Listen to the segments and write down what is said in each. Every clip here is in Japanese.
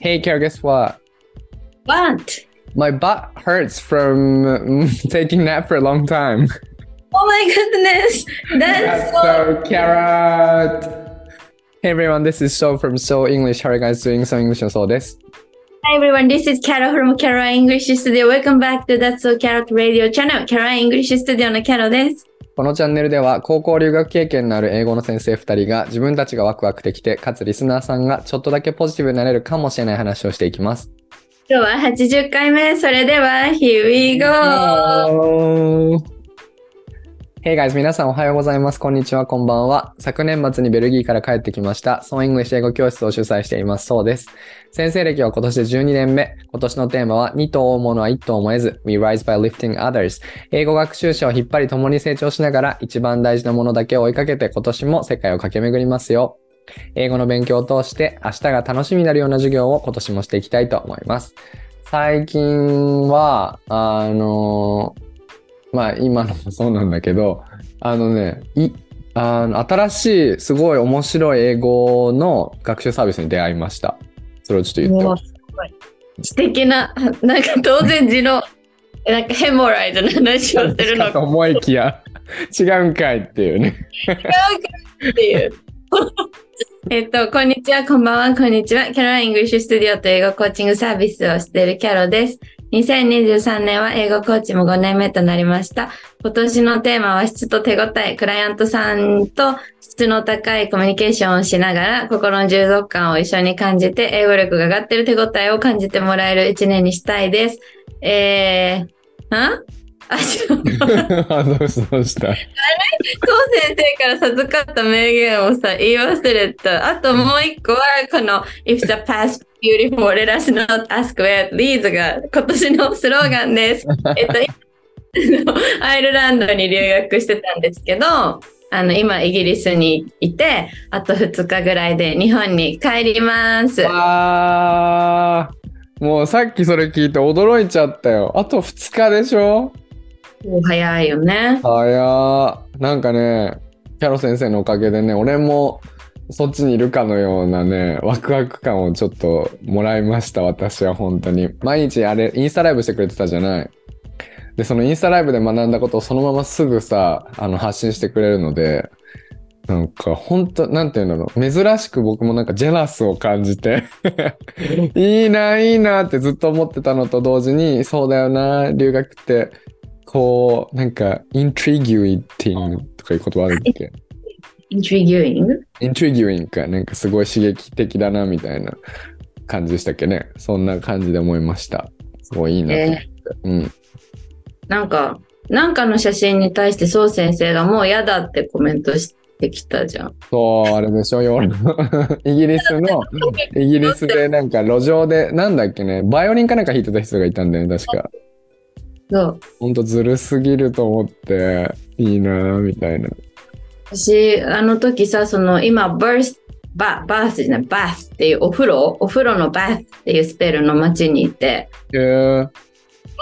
Hey, Kara, guess what? What? My butt hurts from mm, taking nap for a long time. Oh my goodness. That's so so carrot. Hey everyone, this is So from So English. How are you guys doing? So English のそうです。 Hi everyone, this is Carol from Carol English Studio. Welcome back to That's So Carrot Radio Channel. Carol English Studio の Carol です。 このチャンネルでは高校留学経験のある英語の先生2人が自分たちがワクワクできて、かつリスナーさんがちょっとだけポジティブになれるかもしれない話をしていきます。今日は80回目。それでは、Here we go! Hey guys, 皆さんおはようございます。こんにちは、こんばんは。昨年末にベルギーから帰ってきました。 SO English 英語教室を主催しています。 SOです。先生歴は今年で12年目。今年のテーマは、2兎を追うものは1兎をも得ず。We rise by lifting others。英語学習者を引っ張り共に成長しながら、一番大事なものだけを追いかけて今年も世界を駆け巡りますよ。英語の勉強を通して、明日が楽しみになるような授業を今年もしていきたいと思います。最近は、あのまあ今のもそうなんだけど、あのね、いあの新しいすごい面白い英語の学習サービスに出会いました。それをちょっと言ってもうす素敵な、なんか当然字の、なんかヘモライズの話をするのか思いきや、違うんかいっていうね。っていう。えっと、こんにちは、こんばんは、こんにちは。キャロライングリッシュスタジオと英語コーチングサービスをしているキャロです。2023年は英語コーチも5年目となりました。今年のテーマは質と手応え、クライアントさんと質の高いコミュニケーションをしながら、心の充足感を一緒に感じて、英語力が上がっている手応えを感じてもらえる一年にしたいです。えー、はあ、ちょっとあどうしたどうした そう先生から授かった名言をさ、言い忘れた。あともう一個は、この If the past beautiful, let us not ask where leads が今年のスローガンです。えっと、今アイルランドに留学してたんですけど、あの、今イギリスにいて、あと2日ぐらいで日本に帰ります。あーもうさっきそれ聞いて驚いちゃったよ。あと2日でしょ？早いよね。早ーなんかね、キャロ先生のおかげでね、俺もそっちにいるかのようなね、ワクワク感をちょっともらいました、私は本当に。毎日あれ、インスタライブしてくれてたじゃない。で、そのインスタライブで学んだことをそのまますぐさ、あの、発信してくれるので、なんか本当なんていうんだろう。珍しく僕もなんかジェラスを感じて、いいな、いいなってずっと思ってたのと同時に、そうだよな、留学って、こう、なんか、イントリギュイティングとかいう言葉あるっけ？Intriguing? イントリギュインか、なんかすごい刺激的だな、みたいな感じでしたっけね。そんな感じで思いました。すごいいいなと思って。うん。なんか、なんかの写真に対してそう先生がもう嫌だってコメントしてきたじゃん。そう、あれでしょ、ヨ イギリスの、イギリスでなんか路上で、なんだっけね、バイオリンかなんか弾いてた人がいたんだよね、確か。そう。ほんとずるすぎると思って、いいなぁ、みたいな。私、あの時さ、その今、バース、ババースじゃない、バースっていうお風呂、お風呂のバースっていうスペルの街にいて、えー、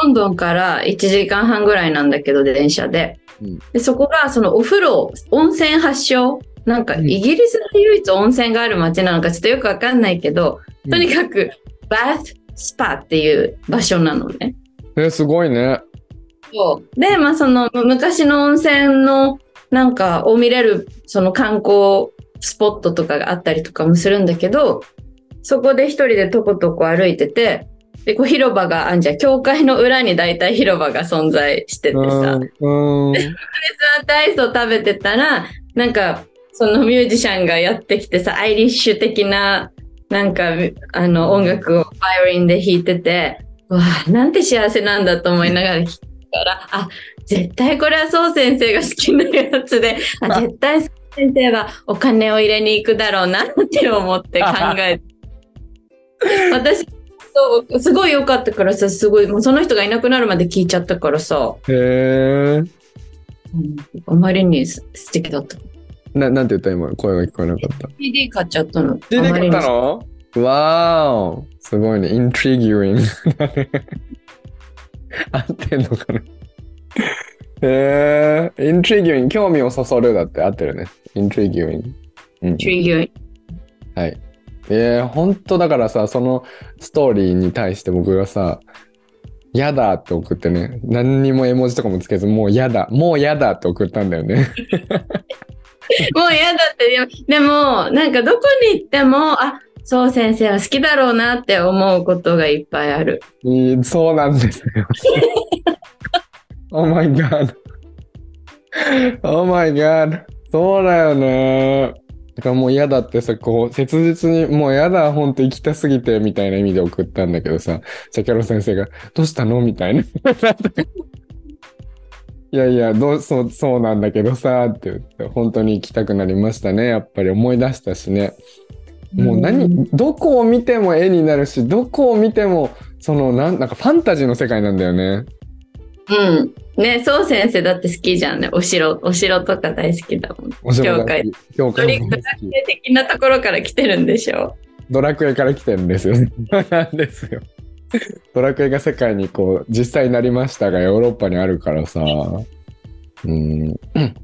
ロンドンから1時間半ぐらいなんだけど、電車で。うんでそこが、そのお風呂、温泉発祥。なんか、うんイギリスで唯一温泉がある街なのかちょっとよくわかんないけど、とにかく、バーススパっていう場所なのね。えー、すごいね。そうで、まあ、その昔の温泉のなんかを見れるその観光スポットとかがあったりとかもするんだけど、そこで一人でとことこ歩いてて、で、こう広場があんじゃん。教会の裏に大体広場が存在しててうさ。ん。うん。座ってアイスを食べてたら、なんか、そのミュージシャンがやってきてさ、アイリッシュ的な、なんか、あの、音楽をバイオリンで弾いてて、うわあなんて幸せなんだと思いながら聞いたら、あ、絶対これはそう先生が好きなやつで、あ、絶対そう先生はお金を入れに行くだろうなって思って考えて。私、そうすごい良かったからさ、すごい、もうその人がいなくなるまで聞いちゃったからさ、へえ。うんあまりに素敵だった。ななんて言った今、声が聞こえなかった。CD 買っちゃったの。CD 買ったの？わーおすごいね。イントリギュイン。合ってんのかな？へえ。イントリギュイン。興味をそそるだって合ってるね。イントリギュイン。うん、トリギュ確はい。えー、本当だからさ、そのストーリーに対して僕がさ、やだって送ってね、何にも絵文字とかもつけず、もうやだ、もうやだって送ったんだよね。もう嫌だって、でも、でもなんかどこに行っても、あ、そう先生は好きだろうなって思うことがいっぱいある。いいそうなんですよ。oh my god. Oh my god. そうだよね。だからもう嫌だってさ、こう、切実に、もう嫌だ、ほんと行きたすぎて、みたいな意味で送ったんだけどさ、さキャロ先生が、どうしたのみたいな。いやいや、どう、そう、そうなんだけどさ、って言って、本当に行きたくなりましたね。やっぱり思い出したしね。もう何、どこを見ても絵になるし、どこを見ても、その、なん、なんかファンタジーの世界なんだよね。うん。ね、そう先生だって好きじゃんね。お城、お城とか大好きだもん。お城教会。教会もドラクエ的なところから来てるんでしょドラクエから来てるんですよ。なんですよ。ドラクエが世界にこう、実際になりましたが、ヨーロッパにあるからさ。うん、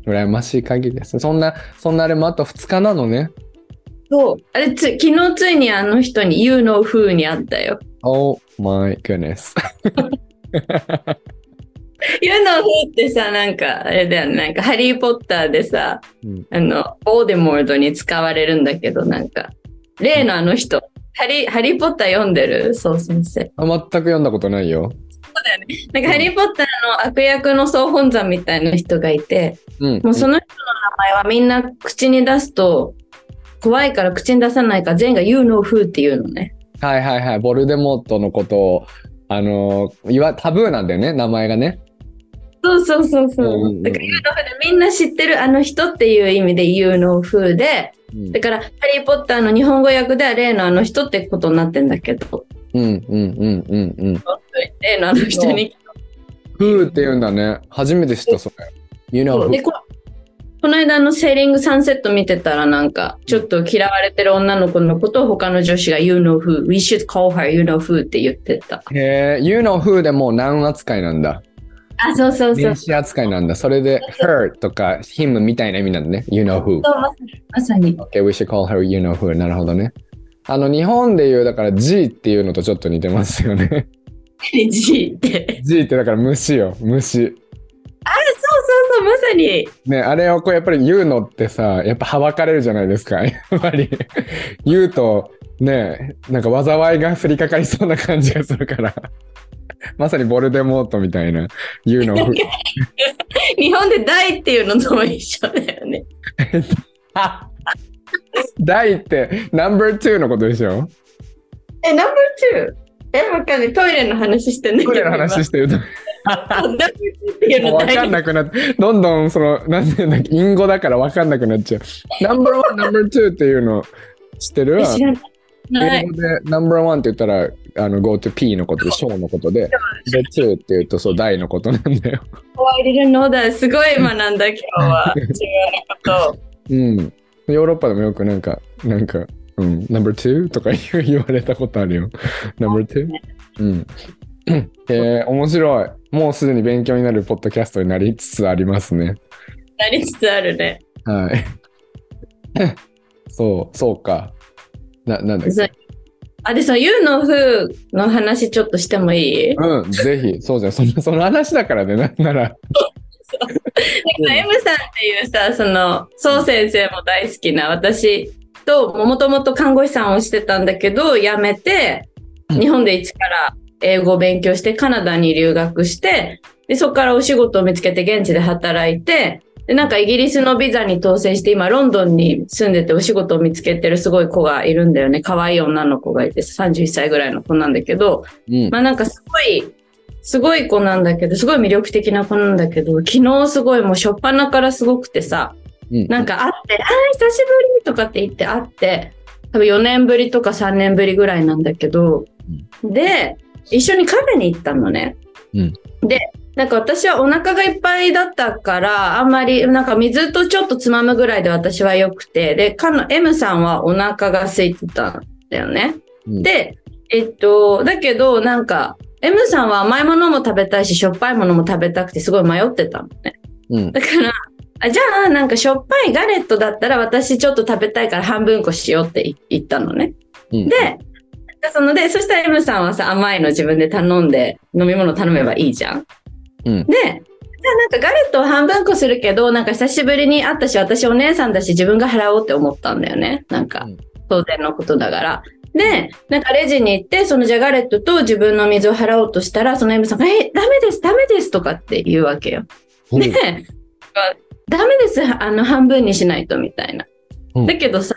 羨ましい限りです。そんな、そんなあれもあと2日なのね。そう。あれつ、昨日ついにあの人に You know who に会ったよ。Oh my goodness. You know who ってさ、なんか、あれだよね。なんか、ハリー・ポッターでさ、うんあの、ボーデモードに使われるんだけど、なんか、例のあの人、ハリー、ハリー・ポッター読んでる？そう先生。あ全く読んだことないよ。なんか、ハリー・ポッターの悪役の総本山みたいな人がいて、うん。もうその人の名前はみんな口に出すと、怖いから口に出さないから全員が You know who っていうのね。はいはいはい。ボルデモートのことを、あのー、いわ、タブーなんだよね、名前がね。そうそうそうそう。うんうんうんだからみんな知ってるあの人っていう意味で You know who で、うんだからハリー・ポッターの日本語訳では例のあの人ってことになってんだけど、うんうんうんうんうん。例のあの人に。フーって言うんだね。初めて知った、それ。You know で who. ここの間あのセーリングサンセット見てたらなんかちょっと嫌われてる女の子のことを他の女子が You know who, we should call her You know who って言ってた。へえ、You know who でもう何扱いなんだ。あ、そうそうそう。名詞扱いなんだ。それで her とか him みたいな意味なんだね。You know who. そうまさに。まさに。Okay, we should call her you know who. なるほどね。あの、日本で言う、だから G っていうのとちょっと似てますよね。G って。G ってだから虫よ、虫。そうそうそう、まさに。ね、あれをこうやっぱり言うのってさ、やっぱはばかれるじゃないですか。やっぱり言うと、ね、なんか災いが降りかかりそうな感じがするから。まさにボルデモートみたいな言うのを。日本で大っていうのとも一緒だよね。あ 大ってナンバー2のことでしょ？え、ナンバー 2? え、わかんない。トイレの話してんだけど。トイレの話してると。今ナンバー2っていうのもう分かんなくなって、どんどんその、なんていうんだっけ、隠語だから分かんなくなっちゃう。ナンバーワン、ナンバーツーっていうの知ってる？え知らない。英語でナンバーワンって言ったら、あの、go to P のことで、小のことで、で、2って言うと、そう、大のことなんだよ。怖いリルノーダすごい学んだ今日は。自分のことを。うん。ヨーロッパでもよくなんか、なんか、うん、ナンバーツーとか言われたことあるよ。ナンバーツーうん。えー、面白い。もうすでに勉強になるポッドキャストになりつつありますね。なりつつあるね。はい。そう、そうか。な、なんだっそうけ。あ、で、その You know who の話ちょっとしてもいい？うん、ぜひ、そうじゃん。その、その話だからね、なんなら。なんか M さんっていうさ、その、そう先生も大好きな私と、もともと看護師さんをしてたんだけど、辞めて、うん日本で一から英語を勉強して、カナダに留学して、で、そこからお仕事を見つけて現地で働いて、で、なんかイギリスのビザに当選して、今ロンドンに住んでてお仕事を見つけてるすごい子がいるんだよね。可愛い女の子がいて、31歳ぐらいの子なんだけど、うん。まあなんかすごい、すごい子なんだけど、すごい魅力的な子なんだけど、昨日すごいもう初っ端からすごくてさ、うんなんか会って、あー久しぶりとかって言って会って、多分4年ぶりとか3年ぶりぐらいなんだけど、で、一緒にカフェに行ったのね。うんで、なんか私はお腹がいっぱいだったから、あんまり、なんか水とちょっとつまむぐらいで私は良くて、で、かの M さんはお腹が空いてたんだよね。うんで、えっと、だけど、なんか、M さんは甘いものも食べたいし、しょっぱいものも食べたくてすごい迷ってたのね。うん。だから、あじゃあなんかしょっぱいガレットだったら私ちょっと食べたいから半分こしようって言ったのね。うんで、そので、そしたら M さんはさ、甘いの自分で頼んで飲み物頼めばいいじゃん。うんで、じゃあなんかガレットを半分こするけど、なんか久しぶりに会ったし、私お姉さんだし自分が払おうって思ったんだよね。なんかうん、当然のことだから。で、なんかレジに行って、そのじゃあガレットと自分の水を払おうとしたら、その M さんが、え、ダメです、ダメですとかって言うわけよ。うんで、ダメです、あの、半分にしないとみたいな。うんだけどさ、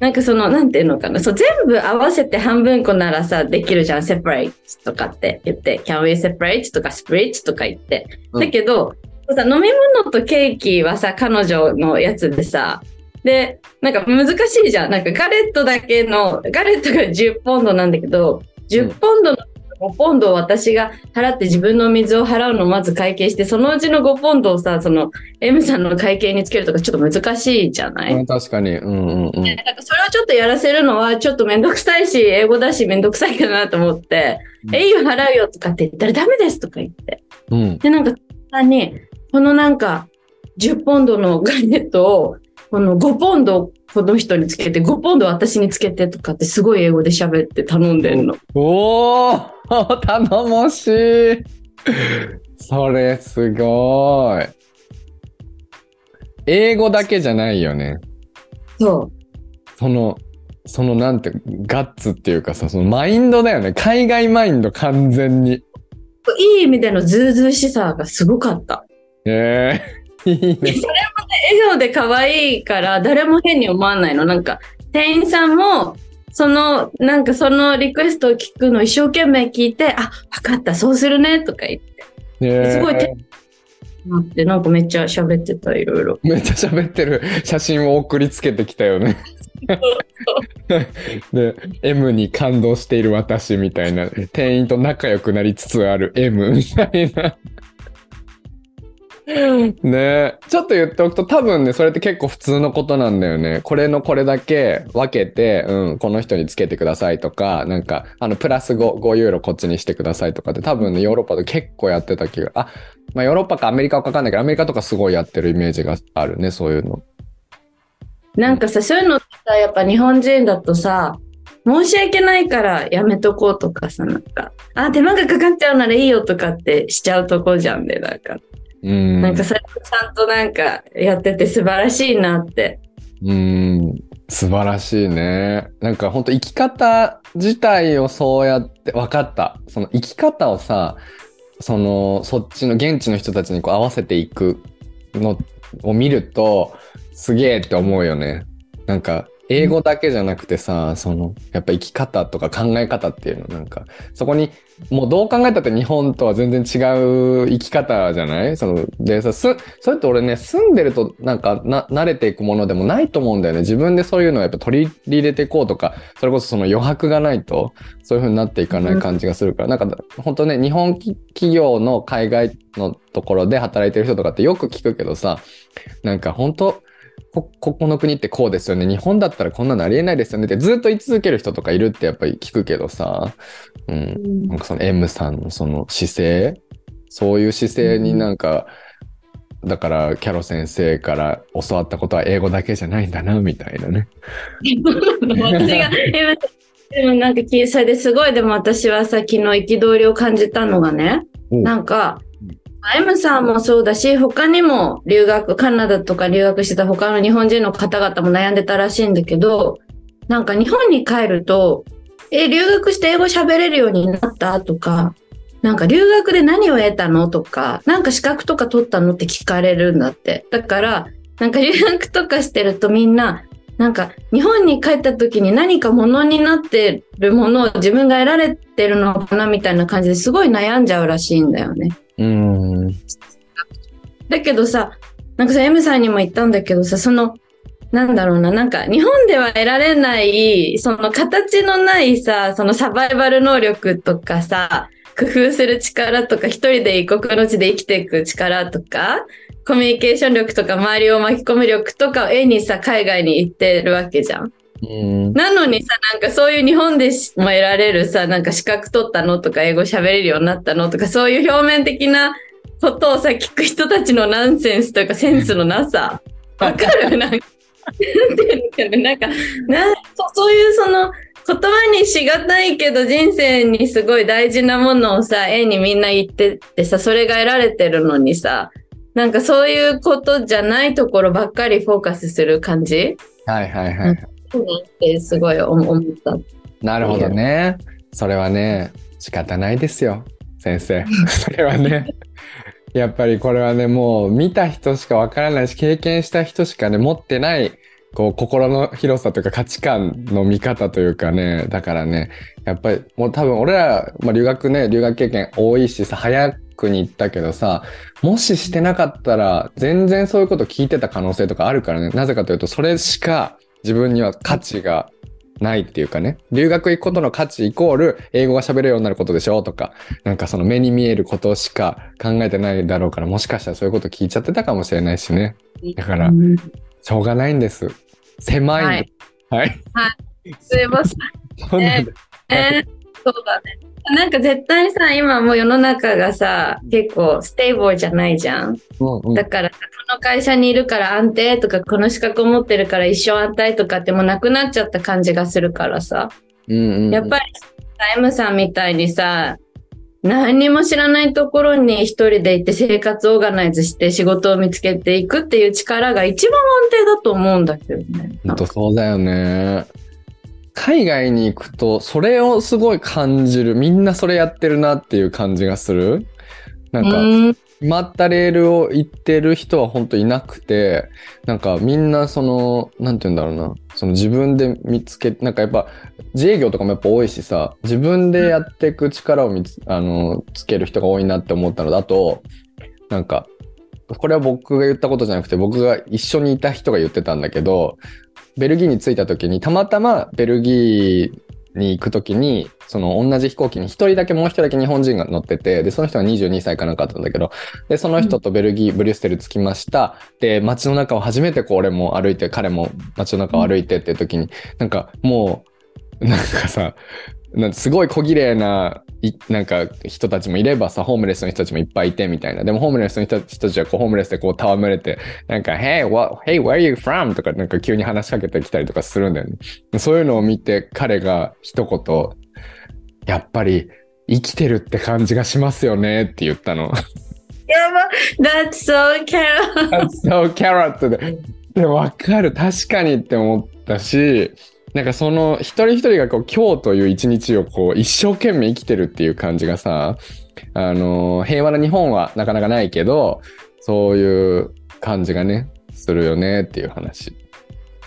なんかその、なんていうのかな、そう、全部合わせて半分こならさ、できるじゃん、separate とかって言って、can we separate とか split とか言って。うん。だけど、さ飲み物とケーキはさ、彼女のやつでさ、で、なんか難しいじゃん。なんかガレットだけの、ガレットが10ポンドなんだけど、10ポンドの5ポンドを私が払って自分の水を払うのをまず会計して、そのうちの5ポンドをさ、その M さんの会計につけるとかちょっと難しいじゃない、うん確かに。うんうんうん。なんかそれをちょっとやらせるのはちょっとめんどくさいし、英語だしめんどくさいかなと思って、うんえいよ払うよとかって言ったらダメですとか言って。うん。で、なんか、に、このなんか、10ポンドのガレットを、この5ポンドこの人につけて、5ポンド私につけてとかってすごい英語で喋って頼んでんの。おー頼もしいそれすごい。英語だけじゃないよね。そう。その、そのなんて、ガッツっていうかさ、そのマインドだよね。海外マインド完全に。いい意味でのズうずうしさがすごかった。ええいいね。笑顔で可愛いから誰も変に思わないの。なんか、店員さんも、その、なんかそのリクエストを聞くの一生懸命聞いて、あ、わかった、そうするね、とか言って、えーすごい手なって、なんかめっちゃ喋ってた、いろいろ。めっちゃ喋ってる写真を送りつけてきたよね。で、M に感動している私みたいな、店員と仲良くなりつつある M みたいな。ね。ちょっと言っておくと多分ね、それって結構普通のことなんだよね。これのこれだけ分けて、うん、この人につけてくださいとか、なんか、あの、プラス 5, 5ユーロこっちにしてくださいとかって多分ね、ヨーロッパで結構やってた気が、あ、まあヨーロッパかアメリカかわかんないけど、アメリカとかすごいやってるイメージがあるね、そういうの。なんかさ、そういうのってさ、やっぱ日本人だとさ、申し訳ないからやめとこうとかさ、なんか、あ、手間がかかっちゃうならいいよとかってしちゃうとこじゃんね、なんか。うん。なんかそれをちゃんとなんかやってて素晴らしいなって。うん。素晴らしいね。なんか本当生き方自体をそうやって分かった。その生き方をさ、そのそっちの現地の人たちにこう合わせていくのを見るとすげえって思うよね。なんか英語だけじゃなくてさ、そのやっぱ生き方とか考え方っていうのなんかそこにもうどう考えたって日本とは全然違う生き方じゃない？そのでさすそれって俺ね住んでるとなんかな慣れていくものでもないと思うんだよね。自分でそういうのをやっぱ取り入れていこうとかそれこそその余白がないとそういう風になっていかない感じがするから、なんか本当ね日本企業の海外のところで働いてる人とかってよく聞くけどさなんか本当こここの国ってこうですよね。日本だったらこんなのありえないですよねって。ずっと言い続ける人とかいるってやっぱり聞くけどさ、うん、なんかその M さんのその姿勢そういう姿勢になんか、だからキャロ先生から教わったことは英語だけじゃないんだなみたいなね。私が、えでもなんかきそれですごい、でも私はさ、昨日憤りを感じたのがね、おなんか、M さんもそうだし、他にも留学、カナダとか留学してた他の日本人の方々も悩んでたらしいんだけど、なんか日本に帰ると、え、留学して英語喋れるようになったとか、なんか留学で何を得たのとか、なんか資格とか取ったのって聞かれるんだって。だから、なんか留学とかしてるとみんな、なんか日本に帰った時に何かものになってるものを自分が得られてるのかなみたいな感じですごい悩んじゃうらしいんだよね。うん。だけどさ、なんかさ、M さんにも言ったんだけどさ、その、なんだろうな、なんか日本では得られない、その形のないさ、そのサバイバル能力とかさ、工夫する力とか、一人で異国の地で生きていく力とか、コミュニケーション力とか、周りを巻き込む力とかを絵にさ、海外に行ってるわけじゃん。うん。なのにさ、なんかそういう日本でも得られるさ、なんか資格取ったのとか、英語喋れるようになったのとか、そういう表面的なことをさ、聞く人たちのナンセンスというかセンスのなさ。わかる？なんか、なんていうのかななんか、なそそういうその、言葉にしがたいけど人生にすごい大事なものをさ、絵にみんな言ってってさ、それが得られてるのにさ、なんかそういうことじゃないところばっかりフォーカスする感じ？はいはいはい。ってすごい思った。なるほどね。それはね、仕方ないですよ、先生。それはね。やっぱりこれはね、もう見た人しかわからないし、経験した人しかね、持ってない、こう、心の広さというか価値観の見方というかね、だからね、やっぱりもう多分俺ら、まあ、留学ね、留学経験多いしさ、早くに行ったけどさ、もししてなかったら、全然そういうこと聞いてた可能性とかあるからね。なぜかというと、それしか自分には価値がないっていうかね、留学行くことの価値イコール英語が喋れるようになることでしょとか、なんかその目に見えることしか考えてないだろうから、もしかしたらそういうこと聞いちゃってたかもしれないしね。だからうんしょうがないんです。狭いんです。はい。すいません。そうなんですえーそうだね。なんか絶対さ、今もう世の中がさ、結構 stable じゃないじゃん。うんうんだから、この会社にいるから安定とか、この資格を持ってるから一生安泰とかってもうなくなっちゃった感じがするからさ。うんうんやっぱり、M さんみたいにさ、何にも知らないところに一人で行って生活をオーガナイズして仕事を見つけていくっていう力が一番安定だと思うんだけどね。ほんとそうだよね。海外に行くと、それをすごい感じる。みんなそれやってるなっていう感じがする。なんか、うん決まったレールを行ってる人は本当いなくて、なんかみんなその、なんて言うんだろうな、その自分で見つけ、なんかやっぱ自営業とかもやっぱ多いしさ、自分でやっていく力を見つ、あの、つける人が多いなって思ったのだと、なんか、これは僕が言ったことじゃなくて、僕が一緒にいた人が言ってたんだけど、ベルギーに着いた時に、たまたまベルギーに行く時に、その同じ飛行機に一人だけもう一人だけ日本人が乗ってて、で、その人が22歳かなんかあったんだけど、で、その人とベルギー、ブリュッセル着きました。で、街の中を初めてこう俺も歩いて、彼も街の中を歩いてっていう時に、なんかもう、なんかさ、なんすごい小綺麗ないなんか人たちもいればさ、ホームレスの人たちもいっぱいいてみたいな。でもホームレスの人人たちはこうホームレスでこう戯れて、なんか、Hey, what, hey, where are you from? とかなんか急に話しかけてきたりとかするんだよね。そういうのを見て彼が一言、やっぱり生きてるって感じがしますよねって言ったの。やば That's so careful! That's so carrot で。で、わかる。確かにって思ったし、なんかその一人一人がこう今日という一日をこう一生懸命生きてるっていう感じがさ、あの、平和な日本はなかなかないけど、そういう感じがね、するよねっていう話。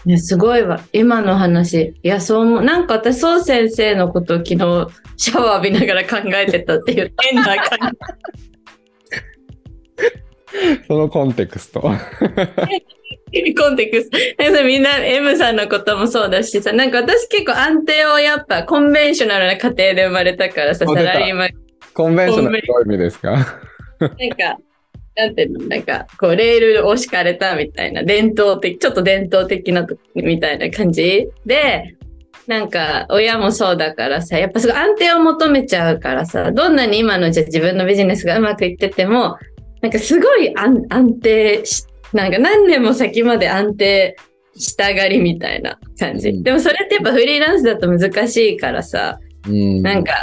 ね、すごいわ。今の話。いや、そう思う。なんか私、そう先生のことを昨日、シャワー浴びながら考えてたっていう変な感 そのコンテクスト。じ。コンテクスト。みんな、M さんのこともそうだしさ、なんか私結構安定をやっぱコンベンショナルな家庭で生まれたからさ、サラリーマン、コンベンショナルどういう意味ですか？なんか、なんていうの、なんか、こう、レールを敷かれたみたいな、伝統的、ちょっと伝統的なと、みたいな感じで、なんか、親もそうだからさ、やっぱすごい安定を求めちゃうからさ、どんなに今のじゃあ自分のビジネスがうまくいってても、なんかすごい安安定し、なんか何年も先まで安定したがりみたいな感じ。うんでもそれってやっぱフリーランスだと難しいからさ、うん。なんか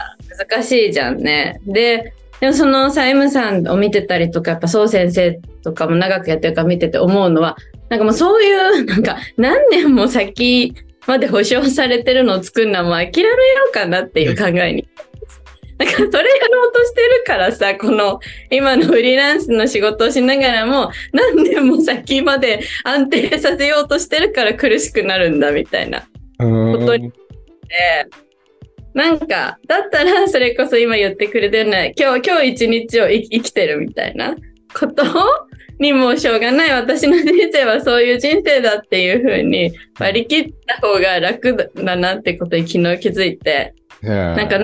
難しいじゃんね。で、でもそのサイムさんを見てたりとか、やっぱそう先生とかも長くやってるから見てて思うのは、なんかもうそういう、なんか何年も先まで保証されてるのを作るのはもう諦めようかなっていう考えに。だからそれやろうとしてるからさ、この今のフリーランスの仕事をしながらも何年も先まで安定させようとしてるから苦しくなるんだみたいな。うんことにで、なんか、だったらそれこそ今言ってくれてるのは、今日、今日一日を生きてるみたいなことにもうしょうがない。私の人生はそういう人生だっていうふうに割り切った方が楽だなってことに昨日気づいて、ななんか、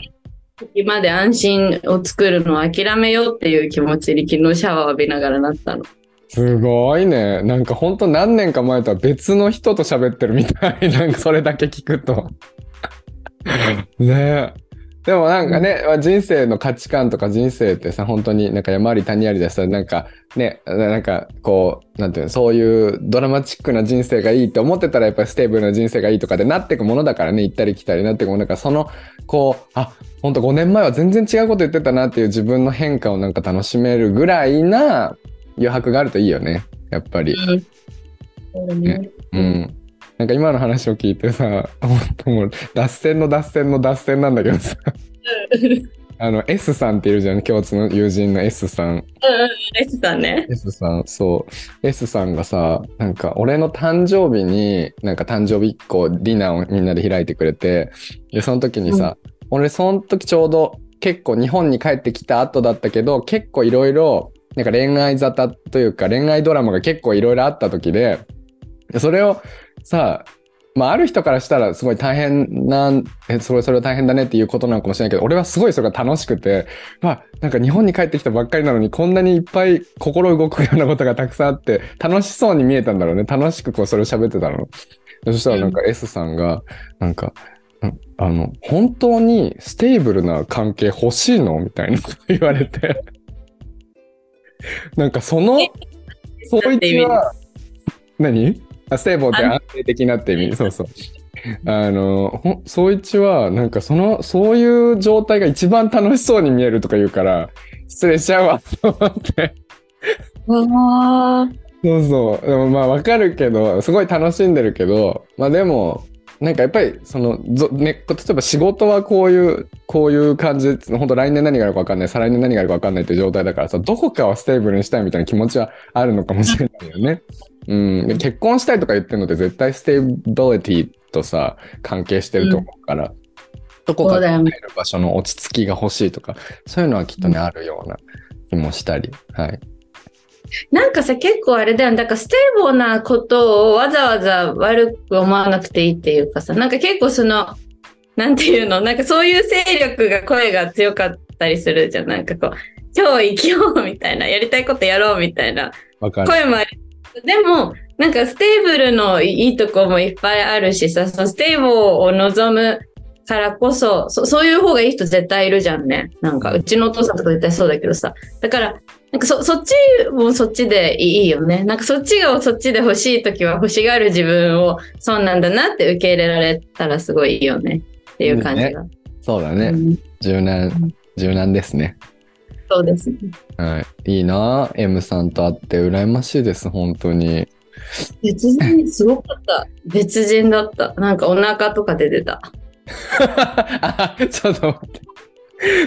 今で安心を作るのを諦めようっていう気持ちに昨日シャワー浴びながらなったの。すごいね。なんかほんと何年か前とは別の人と喋ってるみたい。なんかそれだけ聞くと。ねえ。でもなんかね、人生の価値観とか人生ってさ、本当になんか山あり谷ありでさ、なんかね、なんかこう、なんていうの、そういうドラマチックな人生がいいって思ってたらやっぱり stable な人生がいいとかでなっていくものだからね、行ったり来たりなっていくものだから、その、こう、あ、本当5年前は全然違うこと言ってたなっていう自分の変化をなんか楽しめるぐらいな余白があるといいよね、やっぱり。うんねうん。なんか今の話を聞いてさ、もう脱線の脱線の脱線なんだけどさ、あの S さんっているじゃん、共通の友人の S さん。うんうん、レスさんね。S さん、そう。S さんがさ、なんか俺の誕生日に、なんか誕生日一個ディナーをみんなで開いてくれて、で、その時にさ、俺その時ちょうど結構日本に帰ってきた後だったけど、結構いろいろ、なんか恋愛沙汰というか恋愛ドラマが結構いろいろあった時で、でそれをさ、まあ、ある人からしたらすごい大変な、え、それ、それは大変だねっていうことなのかもしれないけど、俺はすごいそれが楽しくて、まあ、なんか日本に帰ってきたばっかりなのに、こんなにいっぱい心動くようなことがたくさんあって、楽しそうに見えたんだろうね。楽しくこう、それを喋ってたの。そしたらなんか S さんが、なんか、うんあの、本当に stable な関係欲しいの？みたいなこと言われて。なんかその、そいつは、何？あ stable って安定的なって意味。そうそう。あの、ほん、そいつは、なんかその、そういう状態が一番楽しそうに見えるとか言うから、失礼しちゃうわ、と思って。そうそう。でもまあわかるけど、すごい楽しんでるけど、まあでも、なんかやっぱり、その、ぞね、例えば仕事はこういう、こういう感じで、本当来年何があるか分かんない、再来年何があるか分かんないっていう状態だからさ、どこかは stable にしたいみたいな気持ちはあるのかもしれないよね。うん。で結婚したいとか言ってるのって絶対 stability とさ、関係してると思うから、どこかで居る場所の落ち着きが欲しいとか、そういうのはきっとね、あるような気もしたり。はい。なんかさ、結構あれだよね。だから stable なことをわざわざ悪く思わなくていいっていうかさ、なんか結構その、なんていうの、なんかそういう勢力が声が強かったりするじゃん。なんかこう、今日生きようみたいな、やりたいことやろうみたいな。声もあり。でも、なんか stable のいいとこもいっぱいあるしさ、その stable を望むからこそそ、そういう方がいい人絶対いるじゃんね。なんか、うちのお父さんとか絶対そうだけどさ。だから、なんかそ、そっちもそっちでいいよね。なんかそっちがそっちで欲しいときは欲しがる自分をそうなんだなって受け入れられたらすごいいいよね。っていう感じが。そうだね。うん柔軟、柔軟ですね。そうですね。はい。いいな M さんと会って羨ましいです、本当に。別人、すごかった。別人だった。なんかお腹とか出てた。あちょっと待って。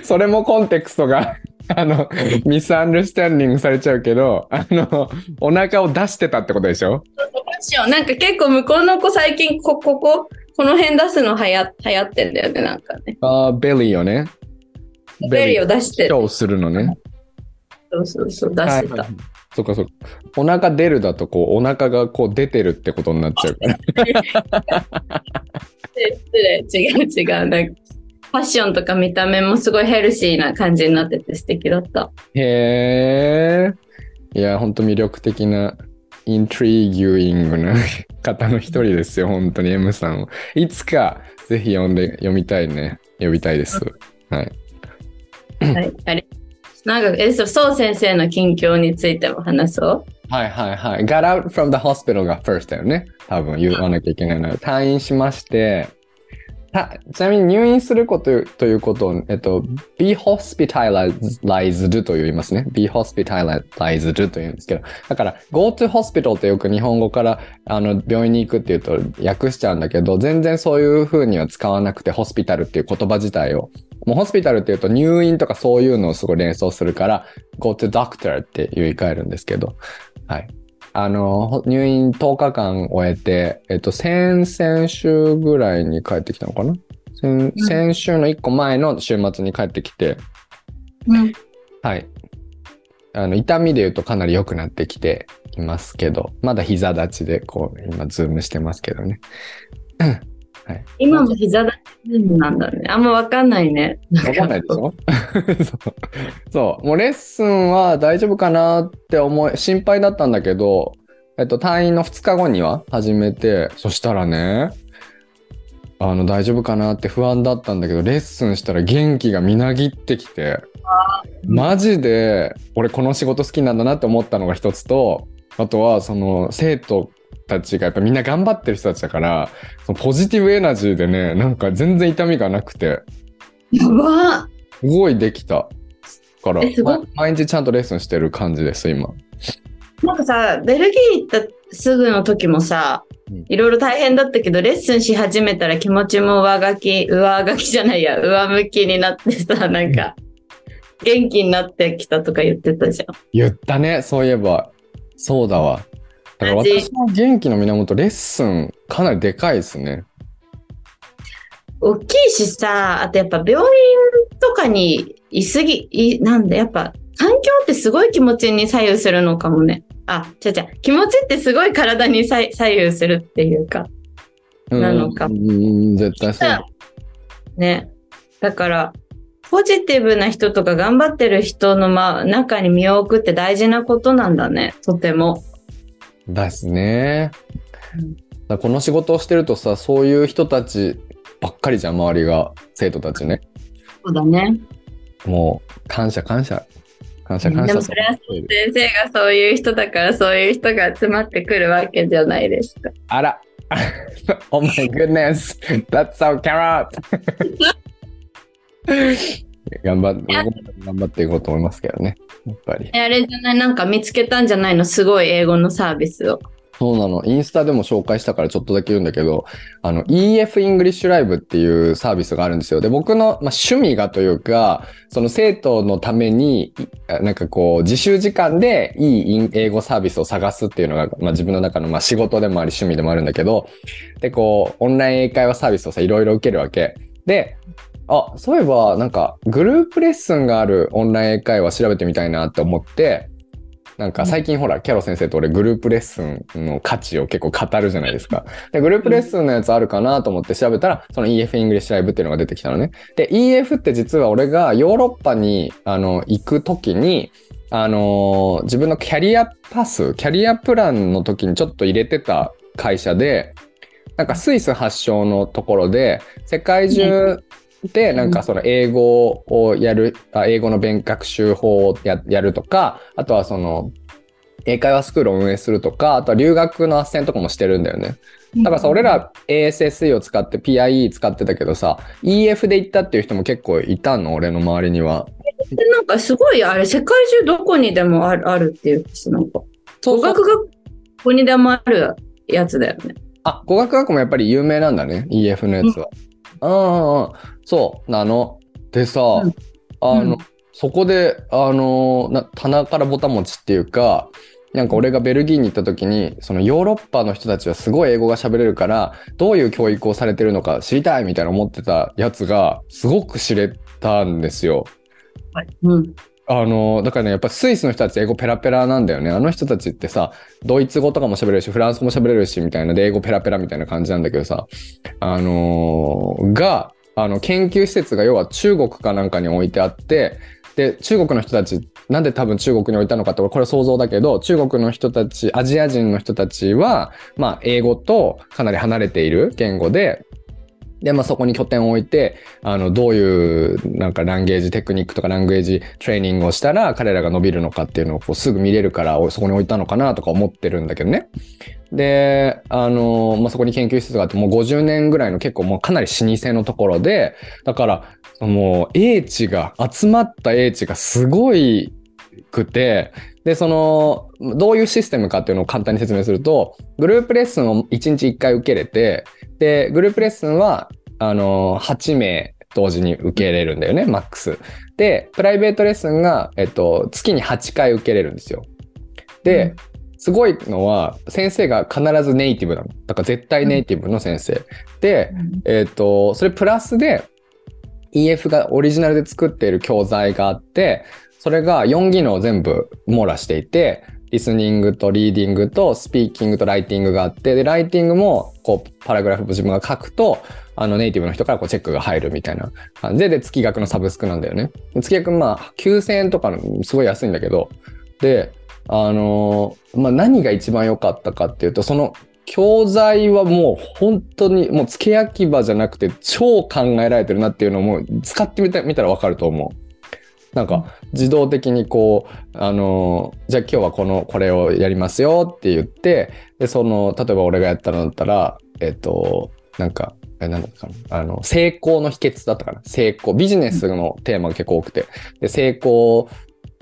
それもコンテクストが、あの、ミスアンダースタンディングされちゃうけど、あの、お腹を出してたってことでしょ？なんか結構向こうの子最近こ、ここ、この辺出すの流行流行ってんだよね、なんかね。あー belly をね。 belly を出してる。するのね。そうそうそう、出してた。そっかそっか。お腹出るだと、こう、お腹がこう出てるってことになっちゃうから。失礼、違う違う。なんかファッションとか見た目もすごいヘルシーな感じになってて素敵だった。へえ。いや、本当魅力的な、 intriguing な 方の一人ですよ、本当に M さんを。いつか、ぜひ読んで、読みたいね。呼びたいです。はい。はい。あれなんか、え、そう、そう先生の近況についても話そう。はいはいはい。got out from the hospital が first だよね。多分言わなきゃいけないのは。退院しまして、たちなみに入院することということを、えっと、be hospitalized と言いますね。be hospitalized と言うんですけど。だから、go to hospital ってよく日本語からあの病院に行くっていうと訳しちゃうんだけど、全然そういう風には使わなくて、ホスピタルっていう言葉自体を。もうホスピタルっていうと入院とかそういうのをすごい連想するから、go to doctor って言い換えるんですけど。はい。あの、ほ入院10日間終えて、えっと、先々週ぐらいに帰ってきたのかな？先先週の1個前の週末に帰ってきて、うん。はい。あの、痛みで言うとかなり良くなってきていますけど、まだ膝立ちで、こう、今、ズームしてますけどね。今も膝立ちなんだね。あんまわかんないね。わかんないでしょ？そう。そう。もうレッスンは大丈夫かなって思い、心配だったんだけど、えっと、退院の2日後には始めて、そしたらね、あの大丈夫かなって不安だったんだけどレッスンしたら元気がみなぎってきてマジで俺この仕事好きなんだなって思ったのが一つとあとはその生徒たちがやっぱみんな頑張ってる人たちだからそのポジティブエナジーでねなんか全然痛みがなくて。やば。すごいできた。から毎日ちゃんとレッスンしてる感じです今。なんかさ、ベルギー行ったすぐの時もさうん、いろいろ大変だったけど、レッスンし始めたら気持ちも上書き、上書きじゃないや、上向きになってさ、なんか、元気になってきたとか言ってたじゃん。言ったねそういえば。そうだわだから私の元気の源レッスンかなりでかいですね大きいしさ、あとやっぱ病院とかにいすぎ、いなんだ、やっぱ環境ってすごい気持ちに左右するのかもね。あ、違う違う。気持ちってすごい体に左左右するっていうか。なのかうんうん絶対そうだね。だから、ポジティブな人とか頑張ってる人の、ま、中に身を置くって大事なことなんだね。とても。ですね。うん。だこの仕事をしてるとさそういう人たちばっかりじゃん周りが。生徒たちね。そうだね。もう感謝感謝。感謝感謝でもそれは先生がそういう人だからそういう人が集まってくるわけじゃないですか。あら。Oh my goodness. That's so carrot 頑張って頑張っていこうと思いますけどねやっぱりえあれじゃない？なんか見つけたんじゃないの？すごい英語のサービスを。そうなの。インスタでも紹介したからちょっとだけ言うんだけど、あの、EF イングリッシュライブっていうサービスがあるんですよ。で、僕の、まあ、趣味がというか、その生徒のために、いなんかこう、自習時間でいい英語サービスを探すっていうのが、まあ、自分の中のまあ仕事でもあり趣味でもあるんだけど、で、こう、オンライン英会話サービスをさ、いろいろ受けるわけ。で、あ、そういえば、なんか、グループレッスンがあるオンライン英会話調べてみたいなって思って、なんか最近ほら、キャロ先生と俺グループレッスンの価値を結構語るじゃないですか。で、グループレッスンのやつあるかなと思って調べたら、その EF イングリッシュライブっていうのが出てきたのね。で、EF って実は俺がヨーロッパにあの行くときに、あのー自分のキャリアパス、キャリアプランの時にちょっと入れてた会社で、なんかスイス発祥のところで、世界中でなんかその英語をやる、あ英語の勉学習法をややるとか、あとはその英会話スクールを運営するとか、あとは留学の斡旋とかもしてるんだよね。だからさ、俺ら ASSE を使って PIE 使ってたけどさ、EF で行ったっていう人も結構いたの、俺の周りには。でなんかすごいあれ世界中どこにでもあるあるっていうしなんか語学がどこにでもあるやつだよね。あ、語学学校もやっぱり有名なんだね、EF のやつは。うんうんうん、そうなの。でさ、うんあの、うんそこで、あの、な棚からぼたもちっていうか、なんか俺がベルギーに行った時に、そのヨーロッパの人たちはすごい英語が喋れるから、どういう教育をされてるのか知りたいみたいな思ってたやつが、すごく知れたんですよ。うん。あの、だからね、やっぱスイスの人たち英語ペラペラなんだよね。あの人たちってさ、ドイツ語とかも喋れるし、フランス語も喋れるし、みたいなで、英語ペラペラみたいな感じなんだけどさ、あのーが、あの、研究施設が要は中国かなんかに置いてあって、で、中国の人たち、なんで多分中国に置いたのかって、これ想像だけど、中国の人たち、アジア人の人たちは、まあ、英語とかなり離れている言語で、で、まあ、そこに拠点を置いて、あの、どういう、なんか、ランゲージテクニックとか、ランゲージトレーニングをしたら、彼らが伸びるのかっていうのをこうすぐ見れるから、そこに置いたのかなとか思ってるんだけどね。で、あの、まあ、そこに研究施設があって、もう50年ぐらいの結構もうかなり老舗のところで、だから、もう、英知が、集まった英知がすごいくて、で、その、どういうシステムかっていうのを簡単に説明すると、グループレッスンを1日1回受けれて、で、グループレッスンは、あの、8名同時に受けれるんだよね、マックス。で、プライベートレッスンが、えっと、月に8回受けれるんですよ。で、すごいのは、先生が必ずネイティブなの。だから絶対ネイティブの先生。で、えっ、と、それプラスで EF がオリジナルで作っている教材があって、それが4技能を全部網羅していて、リスニングとリーディングとスピーキングとライティングがあって、で、ライティングもこうパラグラフ自分が書くと、あのネイティブの人からこうチェックが入るみたいな感じで、で、月額のサブスクなんだよね。月額まあ9000円とかのすごい安いんだけど、で、あのーまあ、何が一番良かったかっていうと、その教材はもう本当にもう付け焼き場じゃなくて超考えられてるなっていうのも使ってみた見たらわかると思う。なんか自動的にこう、あのじゃあ今日はこの、これをやりますよって言って、で、その、例えば俺がやったのだったら、えっと、なんか、え、なんだったかな？あの、成功の秘訣だったかな？成功。ビジネスのテーマが結構多くて。で、成功